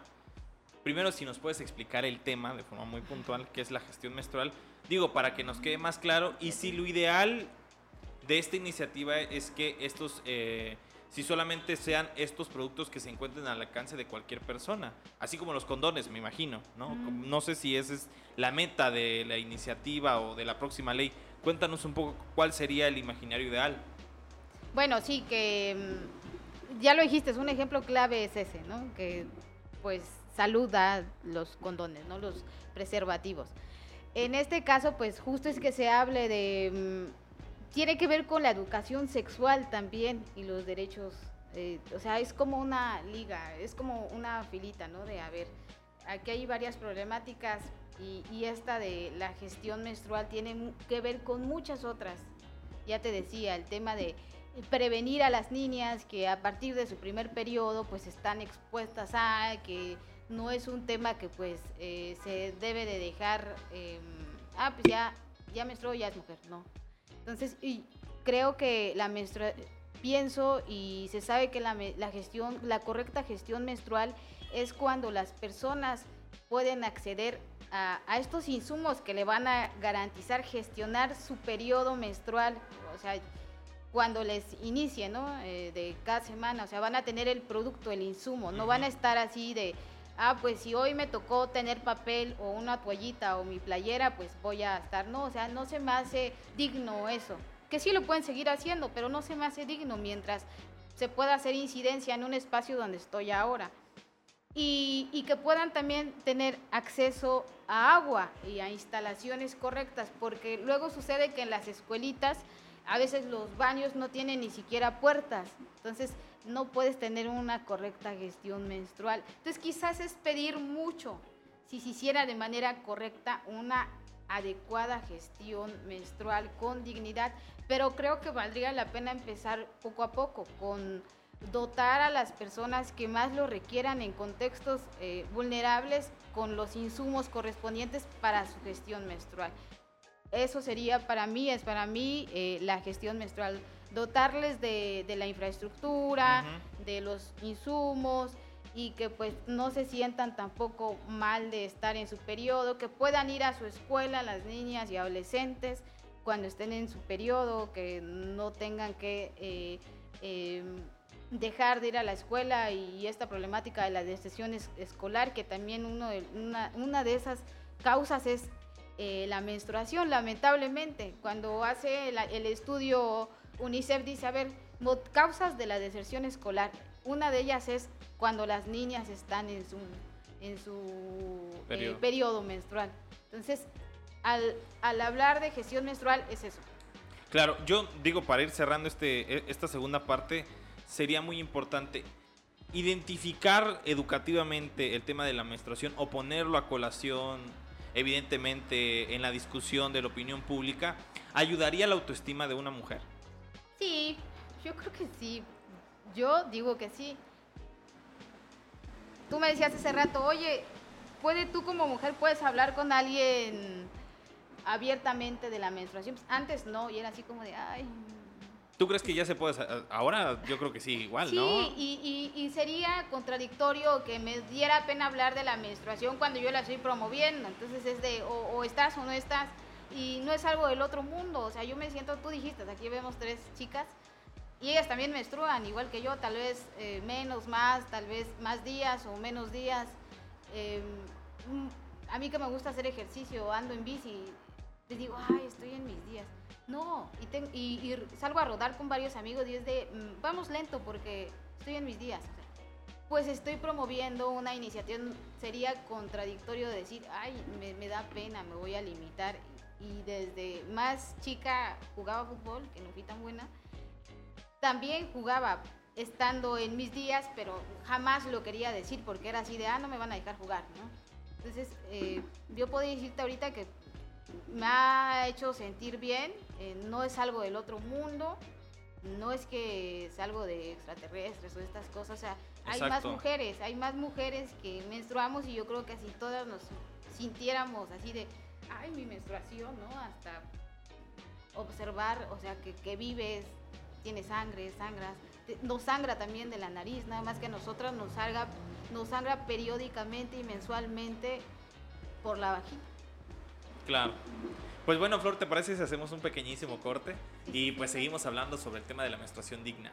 primero si nos puedes explicar el tema de forma muy puntual, qué es la gestión menstrual, digo, para que nos quede más claro, y si lo ideal de esta iniciativa es que estos... Eh, si solamente sean estos productos que se encuentren al alcance de cualquier persona, así como los condones, me imagino, ¿no? No sé si esa es la meta de la iniciativa o de la próxima ley. Cuéntanos un poco cuál sería el imaginario ideal. Bueno, sí, que mm, ya lo dijiste, es un ejemplo clave es ese, ¿no? Que pues saluda los condones, ¿no? Los preservativos. En este caso, pues justo es que se hable de mm, tiene que ver con la educación sexual también y los derechos. Eh, o sea, es como una liga, es como una filita, ¿no? De, a ver, aquí hay varias problemáticas y, esta de la gestión menstrual tiene que ver con muchas otras. Ya te decía, el tema de prevenir a las niñas que a partir de su primer periodo pues están expuestas a que no es un tema que pues eh, se debe de dejar, eh, ah, pues ya, ya menstruó, ya es mujer, no entonces, y creo que la menstruación, pienso y se sabe que la, la, gestión, la correcta gestión menstrual es cuando las personas pueden acceder a, a, estos insumos que le van a garantizar gestionar su periodo menstrual, o sea, cuando les inicie, ¿no? Eh, de cada semana, o sea, van a tener el producto, el insumo, no van a estar así de, ah, pues si hoy me tocó tener papel o una toallita o mi playera, pues voy a estar, no, o sea, no se me hace digno eso. Que sí lo pueden seguir haciendo, pero no se me hace digno mientras se pueda hacer incidencia en un espacio donde estoy ahora. Y, y, que puedan también tener acceso a agua y a instalaciones correctas, porque luego sucede que en las escuelitas a veces los baños no tienen ni siquiera puertas. Entonces, no puedes tener una correcta gestión menstrual. Entonces quizás es pedir mucho si se hiciera de manera correcta una adecuada gestión menstrual con dignidad, pero creo que valdría la pena empezar poco a poco con dotar a las personas que más lo requieran en contextos eh, vulnerables con los insumos correspondientes para su gestión menstrual. Eso sería para mí, es para mí eh, la gestión menstrual dotarles de, la infraestructura, de los insumos y que pues no se sientan tampoco mal de estar en su periodo, que puedan ir a su escuela las niñas y adolescentes cuando estén en su periodo, que no tengan que eh, em, dejar de ir a la escuela y esta problemática de la deserción escolar, que también uno una, de esas causas es eh, la menstruación, lamentablemente. Cuando hace el estudio UNICEF dice, a ver, causas de la deserción escolar. Una de ellas es cuando las niñas están en su, en su eh, periodo. menstrual. Entonces, al, al, hablar de gestión menstrual es eso. Claro, yo digo, para ir cerrando este, e, esta segunda parte, sería muy importante identificar educativamente el tema de la menstruación o ponerlo a colación, evidentemente, en la discusión de la opinión pública, ayudaría a la autoestima de una mujer. Sí, yo creo que sí. Yo digo que sí. Tú me decías hace rato, oye, ¿puede tú como mujer puedes hablar con alguien abiertamente de la menstruación? Pues antes no, y era así como de, ay. ¿Tú crees que ya se puede? Ahora yo creo que sí, igual, ¿no? Sí, y, y, sería contradictorio que me diera pena hablar de la menstruación cuando yo la estoy promoviendo. Entonces es de, o, o estás o no estás y no es algo del otro mundo. O sea, yo me siento, tú dijiste, aquí vemos tres chicas y ellas también menstruan, igual que yo, tal vez eh, menos, más, tal vez más días o menos días. Mm, a mí que me gusta hacer ejercicio, ando en bici, les digo, ay, estoy en mis días. No, y, y, salgo a rodar con varios amigos y es de, mm, vamos lento porque estoy en mis días. pues estoy promoviendo una iniciativa, sería contradictorio decir, ay, me da pena, me voy a limitar y desde más chica jugaba fútbol, que no fui tan buena. También jugaba estando en mis días, pero jamás lo quería decir porque era así de, ah, no me van a dejar jugar, ¿no? Entonces, eh, yo puedo decirte ahorita que me ha hecho sentir bien, eh, no es algo del otro mundo no es que es algo de extraterrestres o estas cosas, o sea, hay más Exacto. mujeres, hay más mujeres que menstruamos y yo creo que así todas nos sintiéramos así de, ay, mi menstruación, ¿no? Hasta observar, o sea, que, que vives, tienes sangre, sangras, te- nos sangra también de la nariz, nada más que a nosotras nos salga, nos sangra periódicamente y mensualmente por la vagina. Claro. Pues bueno, Flor, ¿te parece si hacemos un pequeñísimo corte? Y pues seguimos hablando sobre el tema de la menstruación digna.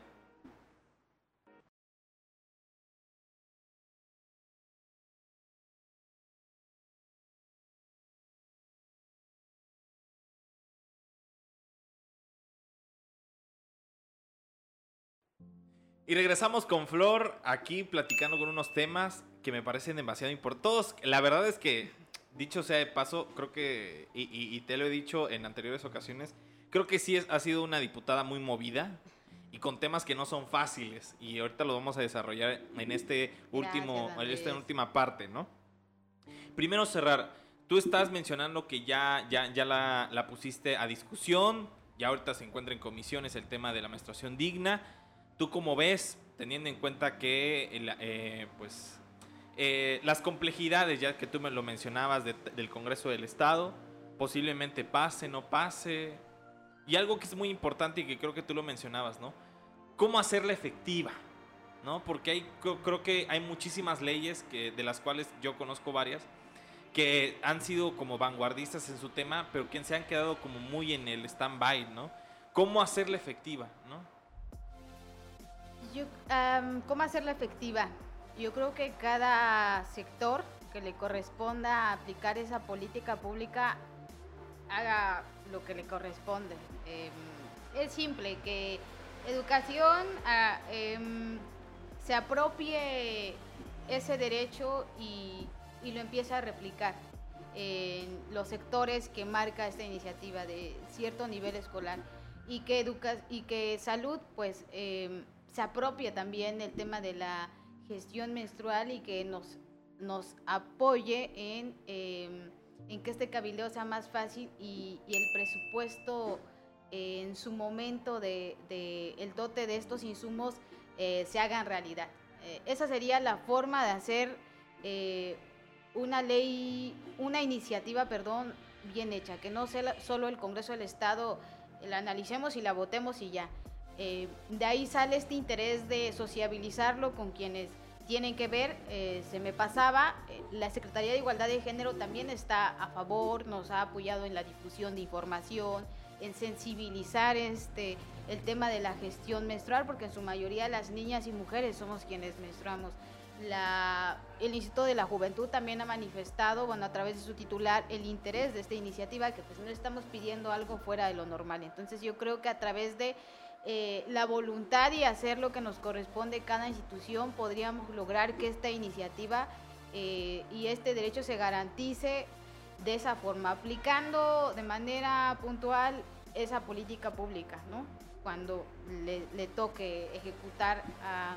Y regresamos con Flor aquí platicando con unos temas que me parecen demasiado importantes. La verdad es que, dicho sea de paso, creo que, y, y- y te lo he dicho en anteriores ocasiones, creo que sí es- ha sido una diputada muy movida y con temas que no son fáciles. Y ahorita lo vamos a desarrollar en este último, Gracias, en esta última parte, ¿no? Primero cerrar. Tú estás mencionando que ya, ya, ya la, la pusiste a discusión, ya ahorita se encuentra en comisiones el tema de la menstruación digna. ¿Tú cómo ves, teniendo en cuenta que eh, pues, eh, las complejidades, ya que tú me lo mencionabas, de- del Congreso del Estado, posiblemente pase, no pase? Y algo que es muy importante y que creo que tú lo mencionabas, ¿no? ¿Cómo hacerla efectiva? ¿No? Porque hay, creo que hay muchísimas leyes que, de las cuales yo conozco varias que han sido como vanguardistas en su tema, pero que se han quedado como muy en el stand-by, ¿no? ¿Cómo hacerla efectiva, ¿no? Yo, am, ¿Cómo hacerla efectiva? Yo creo que cada sector que le corresponda aplicar esa política pública haga lo que le corresponde. Em, es simple, que educación ah, em, se apropie ese derecho y, y lo empiece a replicar en los sectores que marca esta iniciativa de cierto nivel escolar y que educa y que salud pues em, se apropie también el tema de la gestión menstrual y que nos nos apoye en, em, en que este cabildeo sea más fácil y, el presupuesto eh, en su momento de, de el dote de estos insumos eh, se hagan realidad. Eh, esa sería la forma de hacer eh, una ley, una iniciativa, perdón, bien hecha, que no sea solo el Congreso del Estado la analicemos y la votemos y ya. Eh, de ahí sale este interés de sociabilizarlo con quienes tienen que ver. eh, se me pasaba, eh, la Secretaría de Igualdad de Género también está a favor, nos ha apoyado en la difusión de información, en sensibilizar este, el tema de la gestión menstrual, porque en su mayoría las niñas y mujeres somos quienes menstruamos. La, el Instituto de la Juventud también ha manifestado, bueno, a través de su titular, el interés de esta iniciativa, que pues no estamos pidiendo algo fuera de lo normal. Entonces yo creo que a través de eh, la voluntad y hacer lo que nos corresponde cada institución, podríamos lograr que esta iniciativa eh, y este derecho se garantice de esa forma, aplicando de manera puntual esa política pública, ¿no? Cuando le, toque ejecutar a,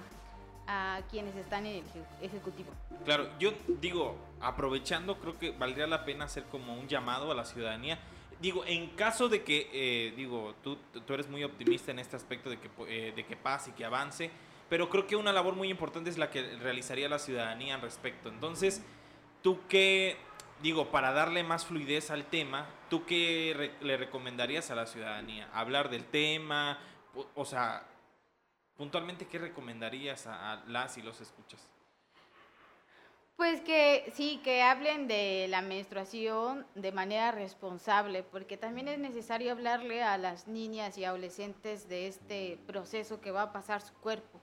a quienes están en el eje- ejecutivo. Claro, yo digo, aprovechando, creo que valdría la pena hacer como un llamado a la ciudadanía. Digo, en caso de que, eh, digo, tú, tú eres muy optimista en este aspecto de que, eh, de que pase y que avance, pero creo que una labor muy importante es la que realizaría la ciudadanía al respecto. Entonces, ¿tú qué, digo, para darle más fluidez al tema, ¿tú qué le recomendarías a la ciudadanía? ¿Hablar del tema? O, o sea, puntualmente, ¿qué recomendarías a, a las y los escuchas? Pues que sí, que hablen de la menstruación de manera responsable, porque también es necesario hablarle a las niñas y adolescentes de este proceso que va a pasar su cuerpo,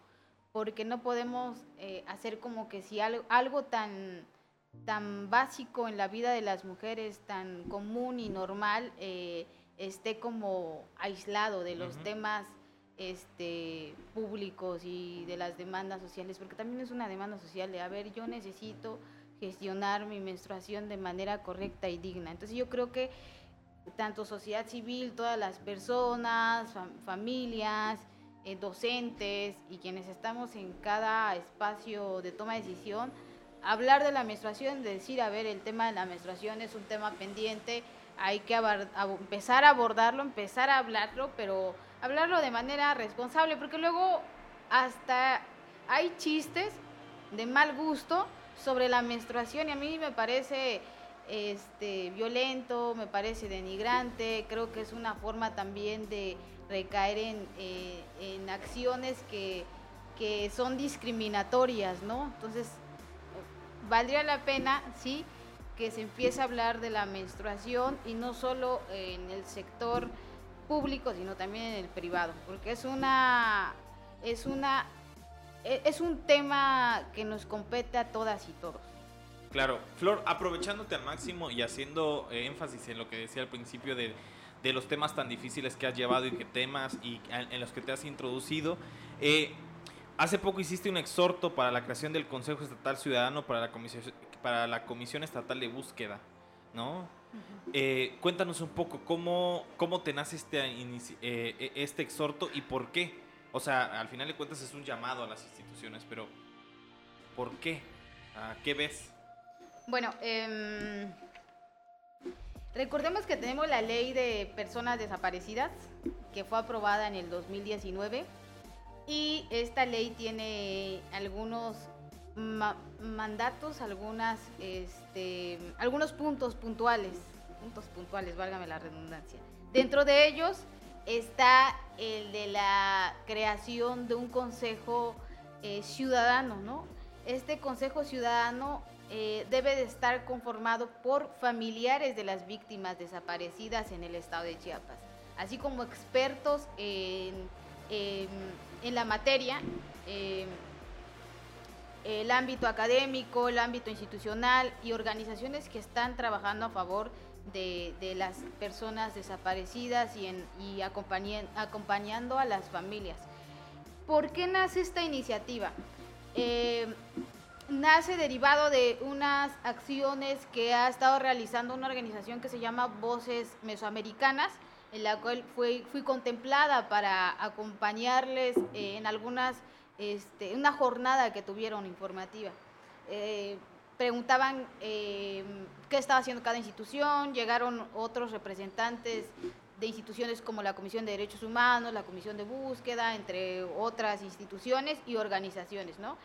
porque no podemos eh, hacer como que si algo, algo tan, tan básico en la vida de las mujeres, tan común y normal, eh, esté como aislado de los temas este, públicos y de las demandas sociales, porque también es una demanda social de, a ver, yo necesito gestionar mi menstruación de manera correcta y digna. Entonces yo creo que tanto sociedad civil, todas las personas, fam- familias, eh, docentes y quienes estamos en cada espacio de toma de decisión, hablar de la menstruación, de decir, a ver, el tema de la menstruación es un tema pendiente, hay que empezar a abordarlo, empezar a hablarlo, pero hablarlo de manera responsable, porque luego hasta hay chistes de mal gusto sobre la menstruación y a mí me parece este, violento, me parece denigrante, creo que es una forma también de recaer en, eh, en acciones que, que, son discriminatorias, ¿no? Entonces, valdría la pena, sí, que se empiece a hablar de la menstruación y no solo en el sector público, sino también en el privado, porque es una, es una, e, es un tema que nos compete a todas y todos. Claro, Flor, aprovechándote al máximo y haciendo eh, énfasis en lo que decía al principio de, de, los temas tan difíciles que has llevado y que temas y en los que te has introducido, eh, hace poco hiciste un exhorto para la creación del Consejo Estatal Ciudadano para la Comisión, para la Comisión Estatal de Búsqueda, ¿no? eh, cuéntanos un poco cómo, cómo te nace este, eh, este exhorto y por qué. O sea, al final de cuentas es un llamado a las instituciones, pero ¿por qué? ¿Qué ves? Bueno, eh, recordemos que tenemos la ley de personas desaparecidas, que fue aprobada en el 2019, y esta ley tiene algunos ma mandatos, algunas, este, algunos puntos puntuales, puntos puntuales, válgame la redundancia. Dentro de ellos está el de la creación de un consejo eh, ciudadano, ¿no? Este consejo ciudadano eh, debe de estar conformado por familiares de las víctimas desaparecidas en el estado de Chiapas, así como expertos en, la materia, eh, el ámbito académico, el ámbito institucional y organizaciones que están trabajando a favor de, las personas desaparecidas y, acompañando a las familias. ¿Por qué nace esta iniciativa? Eh, nace derivado de unas acciones que ha estado realizando una organización que se llama Voces Mesoamericanas, en la cual fui, fui contemplada para acompañarles eh, en algunas, este, una jornada que tuvieron informativa. Eh, preguntaban eh, qué estaba haciendo cada institución, llegaron otros representantes de instituciones como la Comisión de Derechos Humanos, la Comisión de Búsqueda, entre otras instituciones y organizaciones, ¿no?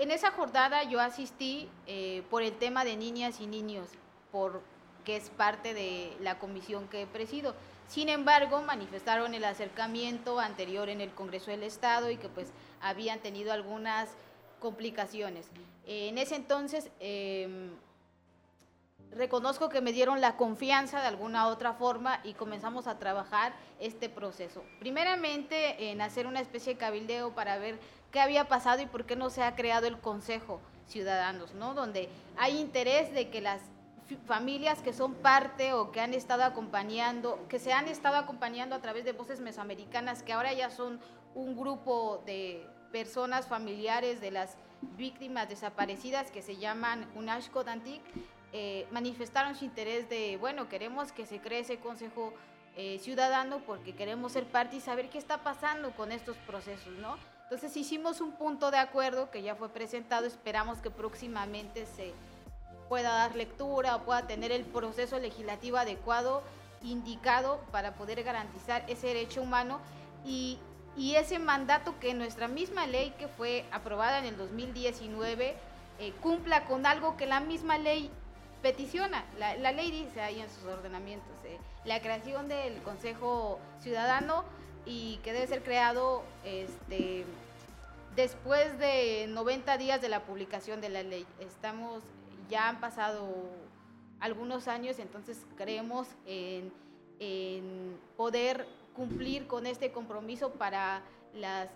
en esa jornada yo asistí eh, por el tema de niñas y niños, porque es parte de la comisión que presido. Sin embargo, manifestaron el acercamiento anterior en el Congreso del Estado y que pues habían tenido algunas complicaciones. en ese entonces em, reconozco que me dieron la confianza de alguna otra forma y comenzamos a trabajar este proceso. Primeramente en hacer una especie de cabildeo para ver qué había pasado y por qué no se ha creado el Consejo Ciudadanos, ¿no? Donde hay interés de que las familias que son parte o que han estado acompañando, que se han estado acompañando a través de voces mesoamericanas, que ahora ya son un grupo de personas familiares de las víctimas desaparecidas que se llaman Unashko Dantik, eh, manifestaron su interés de, bueno, queremos que se cree ese Consejo eh, Ciudadano porque queremos ser parte y saber qué está pasando con estos procesos, ¿no? Entonces hicimos un punto de acuerdo que ya fue presentado, esperamos que próximamente se pueda dar lectura o pueda tener el proceso legislativo adecuado, indicado para poder garantizar ese derecho humano y, ese mandato que nuestra misma ley que fue aprobada en el 2019 eh, cumpla con algo que la misma ley peticiona. La, la ley dice ahí en sus ordenamientos, eh, la creación del Consejo Ciudadano y que debe ser creado este, después de 90 días de la publicación de la ley. Estamos, ya han pasado algunos años, entonces creemos en, poder cumplir con este compromiso para las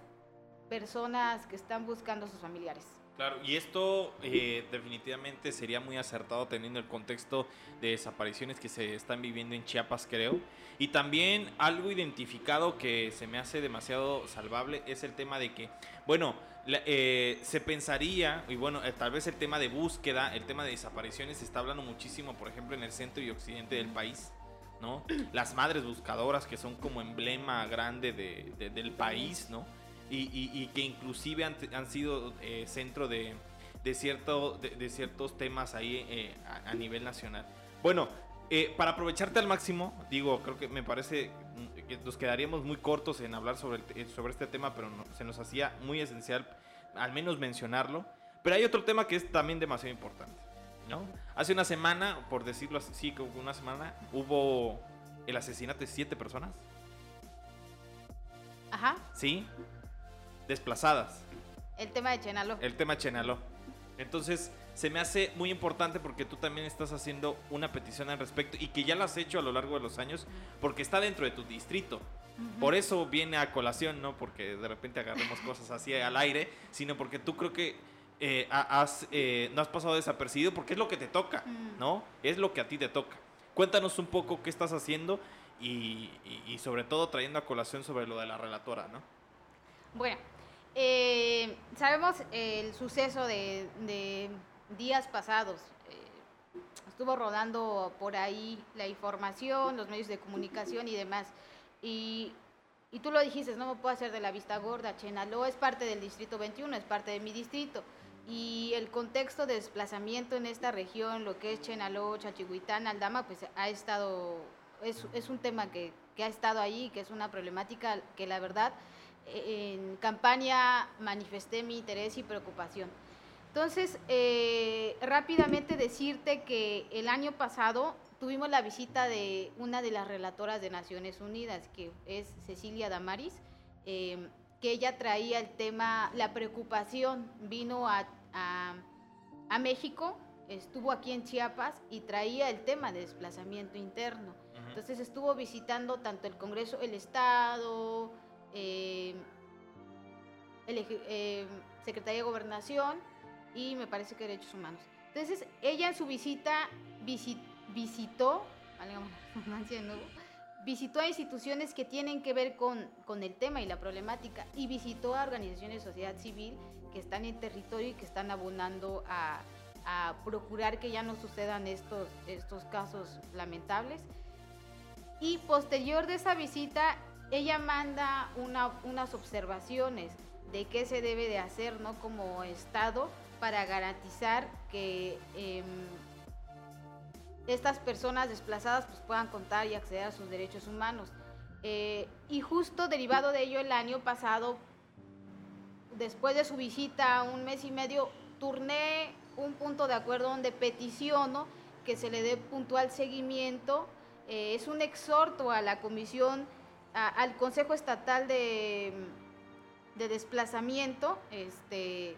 personas que están buscando a sus familiares. Claro, y esto eh, definitivamente sería muy acertado teniendo el contexto de desapariciones que se están viviendo en Chiapas, creo. Y también algo identificado que se me hace demasiado salvable es el tema de que, bueno, eh, se pensaría, y bueno, eh, tal vez el tema de búsqueda, el tema de desapariciones, se está hablando muchísimo, por ejemplo, en el centro y occidente del país. ¿no? Las madres buscadoras que son como emblema grande de, del país, ¿no? Y, que inclusive han, sido eh, centro de, de, cierto, de, ciertos temas ahí eh, a, nivel nacional. Bueno, eh, para aprovecharte al máximo, digo, creo que me parece nos quedaríamos muy cortos en hablar sobre, sobre este tema, pero se nos hacía muy esencial al menos mencionarlo. Pero hay otro tema que es también demasiado importante. ¿no? Hace una semana, por decirlo así, como una semana, hubo el asesinato de siete personas. Ajá. Sí. Desplazadas. El tema de Chenaló. El tema de Chenaló. Entonces, se me hace muy importante porque tú también estás haciendo una petición al respecto y que ya la has hecho a lo largo de los años porque está dentro de tu distrito. Por eso viene a colación, no porque de repente agarremos cosas así al aire, sino porque tú creo que eh, has, eh, no has pasado desapercibido porque es lo que te toca, ¿no? Es lo que a ti te toca. Cuéntanos un poco qué estás haciendo y, sobre todo trayendo a colación sobre lo de la relatora, ¿no? Bueno, eh, sabemos el suceso de días pasados eh, estuvo rodando por ahí la información, los medios de comunicación y demás. Y, y tú lo dijiste, no me puedo hacer de la vista gorda. Chenaló es parte del distrito 21, es parte de mi distrito. Y el contexto de desplazamiento en esta región, lo que es Chenaló, Chachihuitán, Aldama, pues ha estado, es, es un tema que, que ha estado ahí, que es una problemática que la verdad en campaña manifesté mi interés y preocupación. Entonces, eh, rápidamente decirte que el año pasado tuvimos la visita de una de las relatoras de Naciones Unidas, que es Cecilia Damaris, em, que ella traía el tema, la preocupación, vino a, México, estuvo aquí en Chiapas y traía el tema de desplazamiento interno. Entonces estuvo visitando tanto el Congreso, el Estado, eh, Secretaría de Gobernación, y me parece que derechos humanos. Entonces, ella en su visita visitó, de nuevo, visitó a instituciones que tienen que ver con, con, el tema y la problemática y visitó a organizaciones de sociedad civil que están en territorio y que están abonando a, a procurar que ya no sucedan estos, estos casos lamentables. Y posterior de esa visita, ella manda una, unas observaciones de qué se debe de hacer ¿no? como Estado para garantizar que em, estas personas desplazadas pues, puedan contar y acceder a sus derechos humanos. Eh, y justo derivado de ello, el año pasado, después de su visita, un mes y medio, turné un punto de acuerdo donde peticiono que se le dé puntual seguimiento. Eh, es un exhorto a la Comisión, al Consejo Estatal de, de Desplazamiento, este,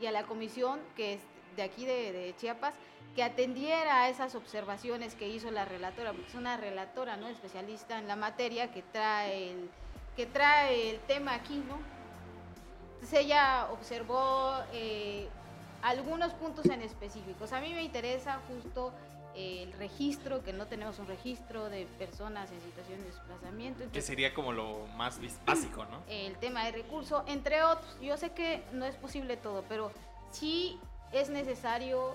y a la comisión que es de aquí de, Chiapas que atendiera a esas observaciones que hizo la relatora, porque es una relatora, ¿no? Especialista en la materia que trae el, que trae el tema aquí, ¿no? Entonces ella observó eh, algunos puntos en específicos. A mí me interesa justo el registro, que no tenemos un registro de personas en situación de desplazamiento. que sería como lo más básico, ¿no? El tema de recurso, entre otros. Yo sé que no es posible todo, pero sí es necesario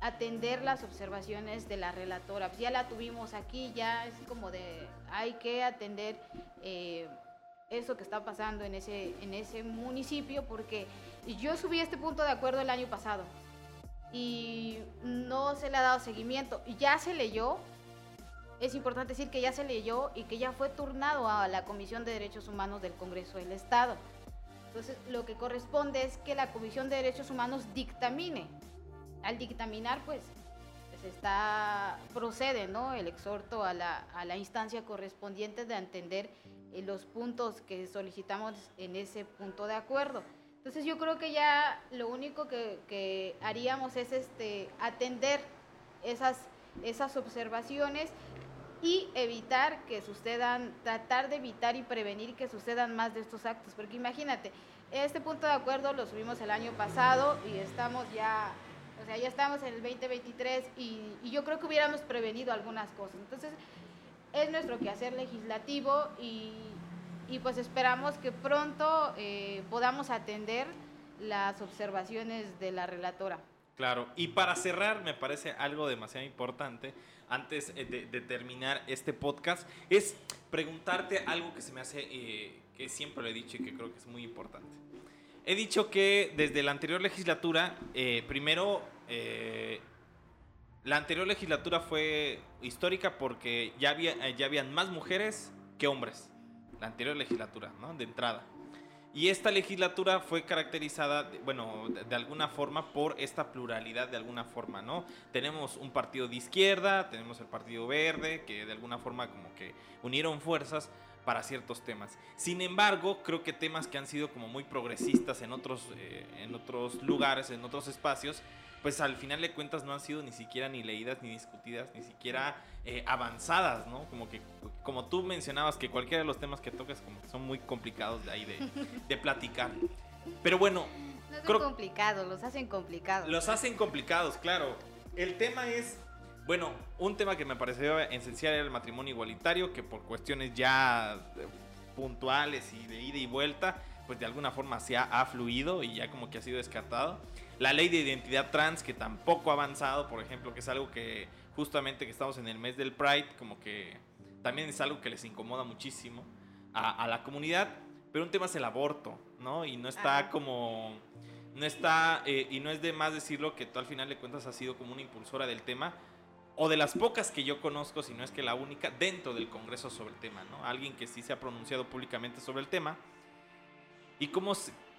atender las observaciones de la relatora. Ya la tuvimos aquí, ya es como de, hay que atender eh, eso que está pasando en ese, en ese municipio, porque yo subí este punto de acuerdo el año pasado y no se le ha dado seguimiento. Y ya se leyó, es importante decir que ya se leyó y que ya fue turnado a la Comisión de Derechos Humanos del Congreso del Estado. Entonces, lo que corresponde es que la Comisión de Derechos Humanos dictamine. Al dictaminar, pues, pues está, procede, ¿no? El exhorto a la, a la instancia correspondiente de entender eh, los puntos que solicitamos en ese punto de acuerdo. Entonces yo creo que ya lo único que, haríamos es este, atender esas, esas observaciones y evitar que sucedan, tratar de evitar y prevenir que sucedan más de estos actos. Porque imagínate, este punto de acuerdo lo subimos el año pasado y estamos ya, o sea, ya estamos en el 2023 y, y yo creo que hubiéramos prevenido algunas cosas. Entonces, es nuestro quehacer legislativo y, y pues esperamos que pronto eh, podamos atender las observaciones de la relatora. Claro, y para cerrar, me parece algo demasiado importante, antes eh, de, terminar este podcast, es preguntarte algo que se me hace, eh, que siempre lo he dicho y que creo que es muy importante. He dicho que desde la anterior legislatura, primero, la anterior legislatura fue histórica porque ya, había, ya habían más mujeres que hombres. La anterior legislatura, ¿no? De entrada. Y esta legislatura fue caracterizada, bueno, de, alguna forma por esta pluralidad de alguna forma, ¿no? Tenemos un partido de izquierda, tenemos el Partido Verde, que de alguna forma como que unieron fuerzas para ciertos temas. Sin embargo, creo que temas que han sido como muy progresistas en otros, eh, en otros lugares, en otros espacios, pues al final de cuentas no han sido ni siquiera ni leídas, ni discutidas, ni siquiera eh, avanzadas, ¿no? Como que, como tú mencionabas, que cualquiera de los temas que tocas como que son muy complicados de ahí de, de platicar. Pero bueno... No son complicados, los hacen complicados. Los hacen complicados, claro. El tema es, bueno, un tema que me pareció esencial era el matrimonio igualitario, que por cuestiones ya eh, puntuales y de ida y vuelta, pues de alguna forma se ha, ha fluido y ya como que ha sido descartado. La ley de identidad trans, que tampoco ha avanzado, por ejemplo, que es algo que justamente que estamos en el mes del Pride, como que también es algo que les incomoda muchísimo a, la comunidad. Pero un tema es el aborto, ¿no? Y no está como... No está, eh, y no es de más decirlo que tú al final de cuentas has sido como una impulsora del tema, o de las pocas que yo conozco, si no es que la única, dentro del Congreso sobre el tema, ¿no? Alguien que sí se ha pronunciado públicamente sobre el tema. Y cómo,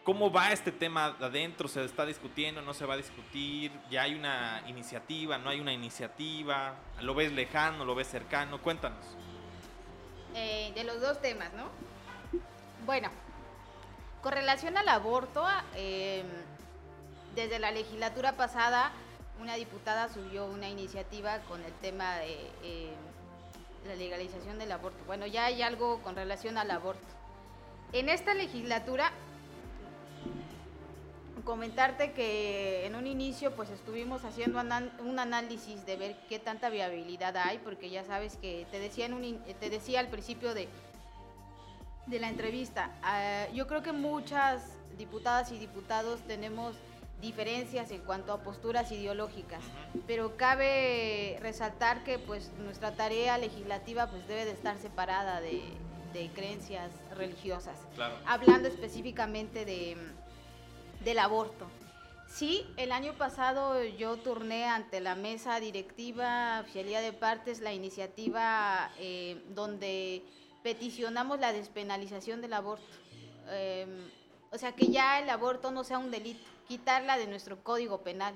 ¿Cómo va este tema adentro? ¿Se está discutiendo? ¿No se va a discutir? ¿Ya hay una iniciativa? ¿No hay una iniciativa? ¿Lo ves lejano? ¿Lo ves cercano? Cuéntanos. Eh, de los dos temas, ¿no? Bueno, con relación al aborto, em, desde la legislatura pasada, una diputada subió una iniciativa con el tema de em, la legalización del aborto. Bueno, ya hay algo con relación al aborto. En esta legislatura comentarte que en un inicio pues estuvimos haciendo un análisis de ver qué tanta viabilidad hay, porque ya sabes que te decía, en un, te decía al principio de, de la entrevista, ah, yo creo que muchas diputadas y diputados tenemos diferencias en cuanto a posturas ideológicas, pero cabe resaltar que pues nuestra tarea legislativa pues debe de estar separada de, de creencias religiosas. Hablando específicamente de del aborto. Sí, el año pasado yo turné ante la mesa directiva, oficialidad de partes, la iniciativa eh, donde peticionamos la despenalización del aborto. Em, o sea, que ya el aborto no sea un delito, quitarla de nuestro código penal.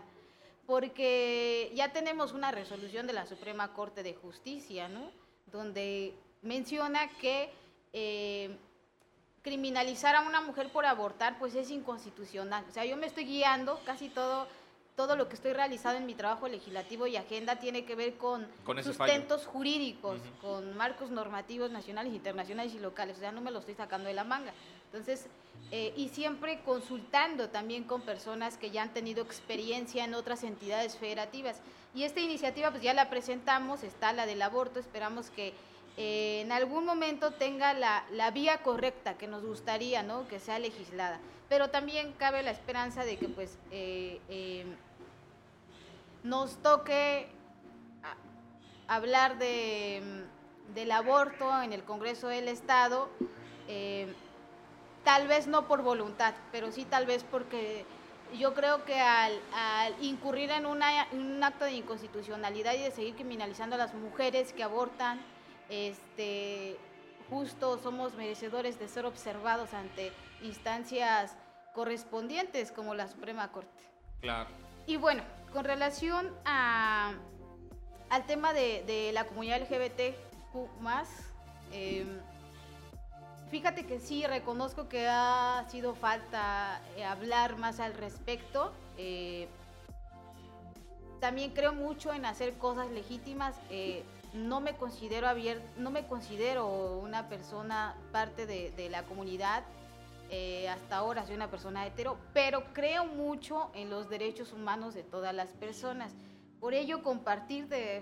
Porque ya tenemos una resolución de la Suprema Corte de Justicia, ¿no? Donde menciona que eh, criminalizar a una mujer por abortar, pues es inconstitucional. O sea, yo me estoy guiando, casi todo, todo lo que estoy realizando en mi trabajo legislativo y agenda tiene que ver con, sustentos jurídicos, con marcos normativos nacionales, internacionales y locales. O sea, no me lo estoy sacando de la manga. Entonces, eh, y siempre consultando también con personas que ya han tenido experiencia en otras entidades federativas. Y esta iniciativa, pues ya la presentamos, está la del aborto, esperamos que eh, en algún momento tenga la, vía correcta que nos gustaría, ¿no? Que sea legislada. Pero también cabe la esperanza de que pues eh, eh, nos toque hablar de, del aborto en el Congreso del Estado, tal vez no por voluntad, pero sí tal vez porque yo creo que al, incurrir en, una, en un acto de inconstitucionalidad y de seguir criminalizando a las mujeres que abortan, este, justo somos merecedores de ser observados ante instancias correspondientes como la Suprema Corte. Claro. Y bueno, con relación a, al tema de, la comunidad LGBTQ más, em, fíjate que sí, reconozco que ha sido falta eh, hablar más al respecto. Eh, también creo mucho en hacer cosas legítimas. Eh, no me considero abierto, no me considero una persona parte de, la comunidad. Eh, hasta ahora soy una persona hetero, pero creo mucho en los derechos humanos de todas las personas. Por ello, compartir de,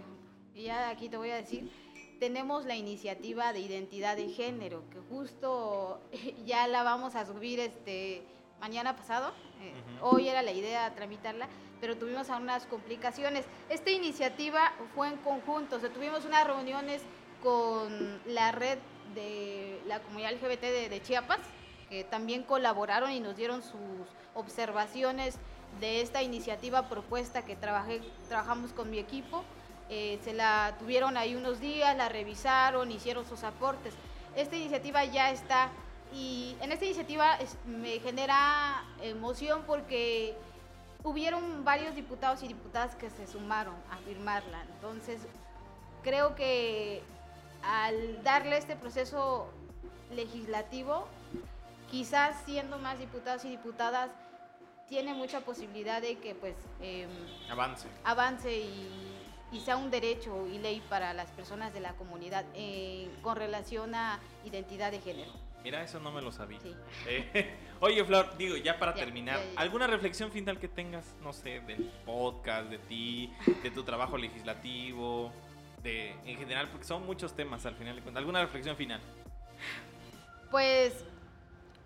ya aquí te voy a decir, tenemos la iniciativa de identidad de género, que justo ya la vamos a subir este mañana pasado. Eh, hoy era la idea tramitarla pero tuvimos algunas complicaciones. Esta iniciativa fue en conjunto, o sea, tuvimos unas reuniones con la red de la comunidad LGBT de, Chiapas, que también colaboraron y nos dieron sus observaciones de esta iniciativa propuesta que trabajé, trabajamos con mi equipo. Eh, se la tuvieron ahí unos días, la revisaron, hicieron sus aportes. esta iniciativa ya está y en esta iniciativa me genera emoción porque hubieron varios diputados y diputadas que se sumaron a firmarla. Entonces, creo que al darle este proceso legislativo, quizás siendo más diputados y diputadas, tiene mucha posibilidad de que pues em, avance. Avance y, sea un derecho y ley para las personas de la comunidad eh, con relación a identidad de género. Mira, eso no me lo sabía. Eh, oye, Flor, digo, ya para terminar, ¿alguna reflexión final que tengas, no sé, del podcast, de ti, de tu trabajo legislativo, de en general, porque son muchos temas al final de cuentas? ¿Alguna reflexión final? Pues,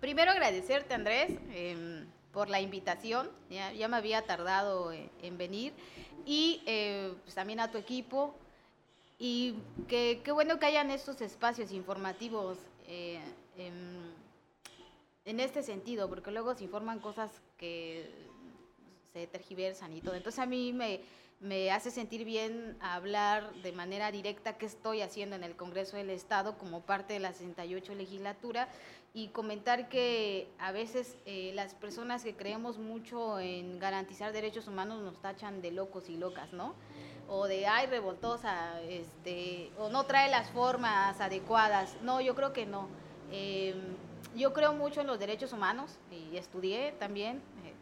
primero agradecerte, Andrés, em, por la invitación. Ya, me había tardado en, venir. Y eh, pues, también a tu equipo. Y qué bueno que hayan estos espacios informativos. Eh, en, este sentido, porque luego se informan cosas que se tergiversan y todo. Entonces a mí me, me hace sentir bien hablar de manera directa qué estoy haciendo en el Congreso del Estado como parte de la 68 legislatura y comentar que a veces eh, las personas que creemos mucho en garantizar derechos humanos nos tachan de locos y locas, ¿no? O de, ay, revoltosa, este, o no trae las formas adecuadas. No, yo creo que no. Em, yo creo mucho en los derechos humanos y estudié también, eh,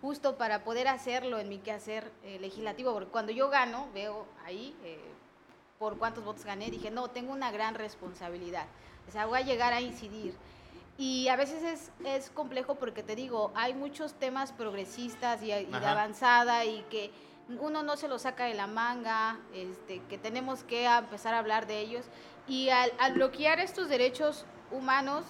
justo para poder hacerlo en mi quehacer eh, legislativo, porque cuando yo gano, veo ahí eh, por cuántos votos gané, dije, no, tengo una gran responsabilidad, o sea, voy a llegar a incidir. Y a veces es, es complejo porque te digo, hay muchos temas progresistas y, de avanzada y que uno no se lo saca de la manga, este, que tenemos que empezar a hablar de ellos. Y al, al bloquear estos derechos humanos,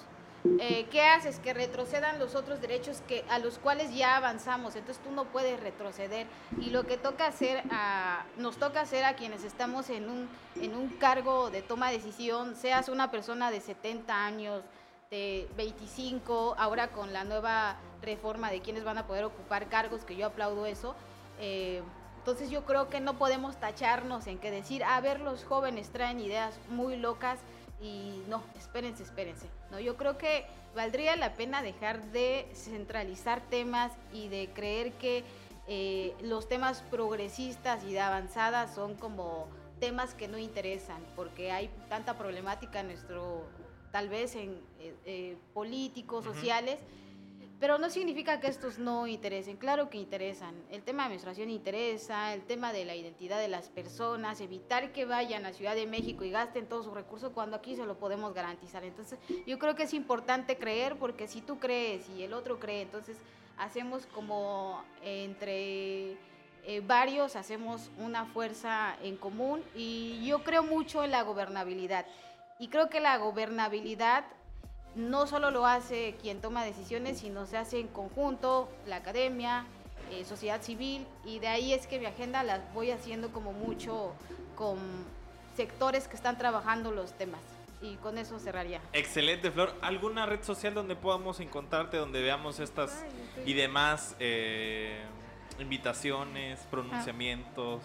eh, ¿qué haces? Que retrocedan los otros derechos que, a los cuales ya avanzamos. Entonces tú no puedes retroceder. Y lo que toca hacer nos toca hacer a quienes estamos en un, en un cargo de toma de decisión, seas una persona de 70 años, de 25, ahora con la nueva reforma de quienes van a poder ocupar cargos, que yo aplaudo eso. Eh, entonces yo creo que no podemos tacharnos en que decir, a ver, los jóvenes traen ideas muy locas y no, espérense, espérense. No, yo creo que valdría la pena dejar de centralizar temas y de creer que eh, los temas progresistas y de avanzada son como temas que no interesan, porque hay tanta problemática en nuestro, tal vez en eh, eh, políticos, sociales. Pero no significa que estos no interesen, claro que interesan. El tema de menstruación interesa, el tema de la identidad de las personas, evitar que vayan a Ciudad de México y gasten todos sus recursos cuando aquí se lo podemos garantizar. Entonces, yo creo que es importante creer porque si tú crees y el otro cree, entonces hacemos como entre eh, varios, hacemos una fuerza en común y yo creo mucho en la gobernabilidad. Y creo que la gobernabilidad no solo lo hace quien toma decisiones, sino se hace en conjunto, la academia, eh, sociedad civil, y de ahí es que mi agenda la voy haciendo como mucho con sectores que están trabajando los temas. Y con eso cerraría. Excelente, Flor. ¿Alguna red social donde podamos encontrarte, donde veamos estas y demás eh, invitaciones, pronunciamientos,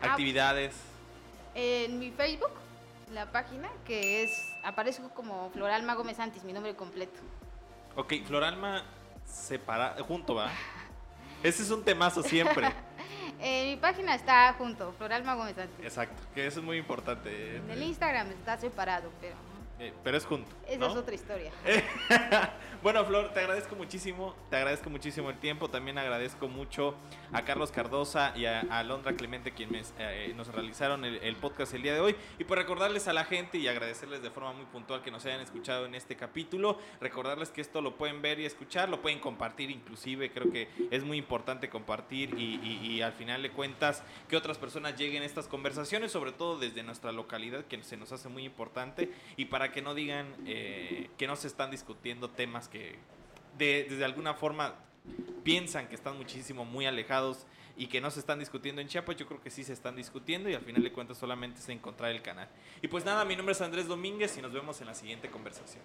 ah. actividades? En mi Facebook, la página, que es, aparezco como Floralma Gómez Santis, mi nombre completo. Ok, Floralma separa, junto, ¿va? Ese es un temazo siempre. Eh, mi página está junto, Floralma Gómez Santis. Exacto, que eso es muy importante. En el Instagram está separado, pero... Eh, pero es junto. Esa es otra historia. bueno, Flor, te agradezco muchísimo. Te agradezco muchísimo el tiempo. También agradezco mucho a Carlos Cardosa y a, Alondra Clemente, quienes eh, nos realizaron el, podcast el día de hoy. Y por recordarles a la gente y agradecerles de forma muy puntual que nos hayan escuchado en este capítulo. Recordarles que esto lo pueden ver y escuchar, lo pueden compartir inclusive. Creo que es muy importante compartir y, y al final de cuentas que otras personas lleguen a estas conversaciones, sobre todo desde nuestra localidad, que se nos hace muy importante. Y para que no digan eh, que no se están discutiendo temas que de, alguna forma piensan que están muchísimo muy alejados y que no se están discutiendo en Chiapas, yo creo que sí se están discutiendo y al final de cuentas solamente es encontrar el canal. Y pues nada, mi nombre es Andrés Domínguez y nos vemos en la siguiente conversación.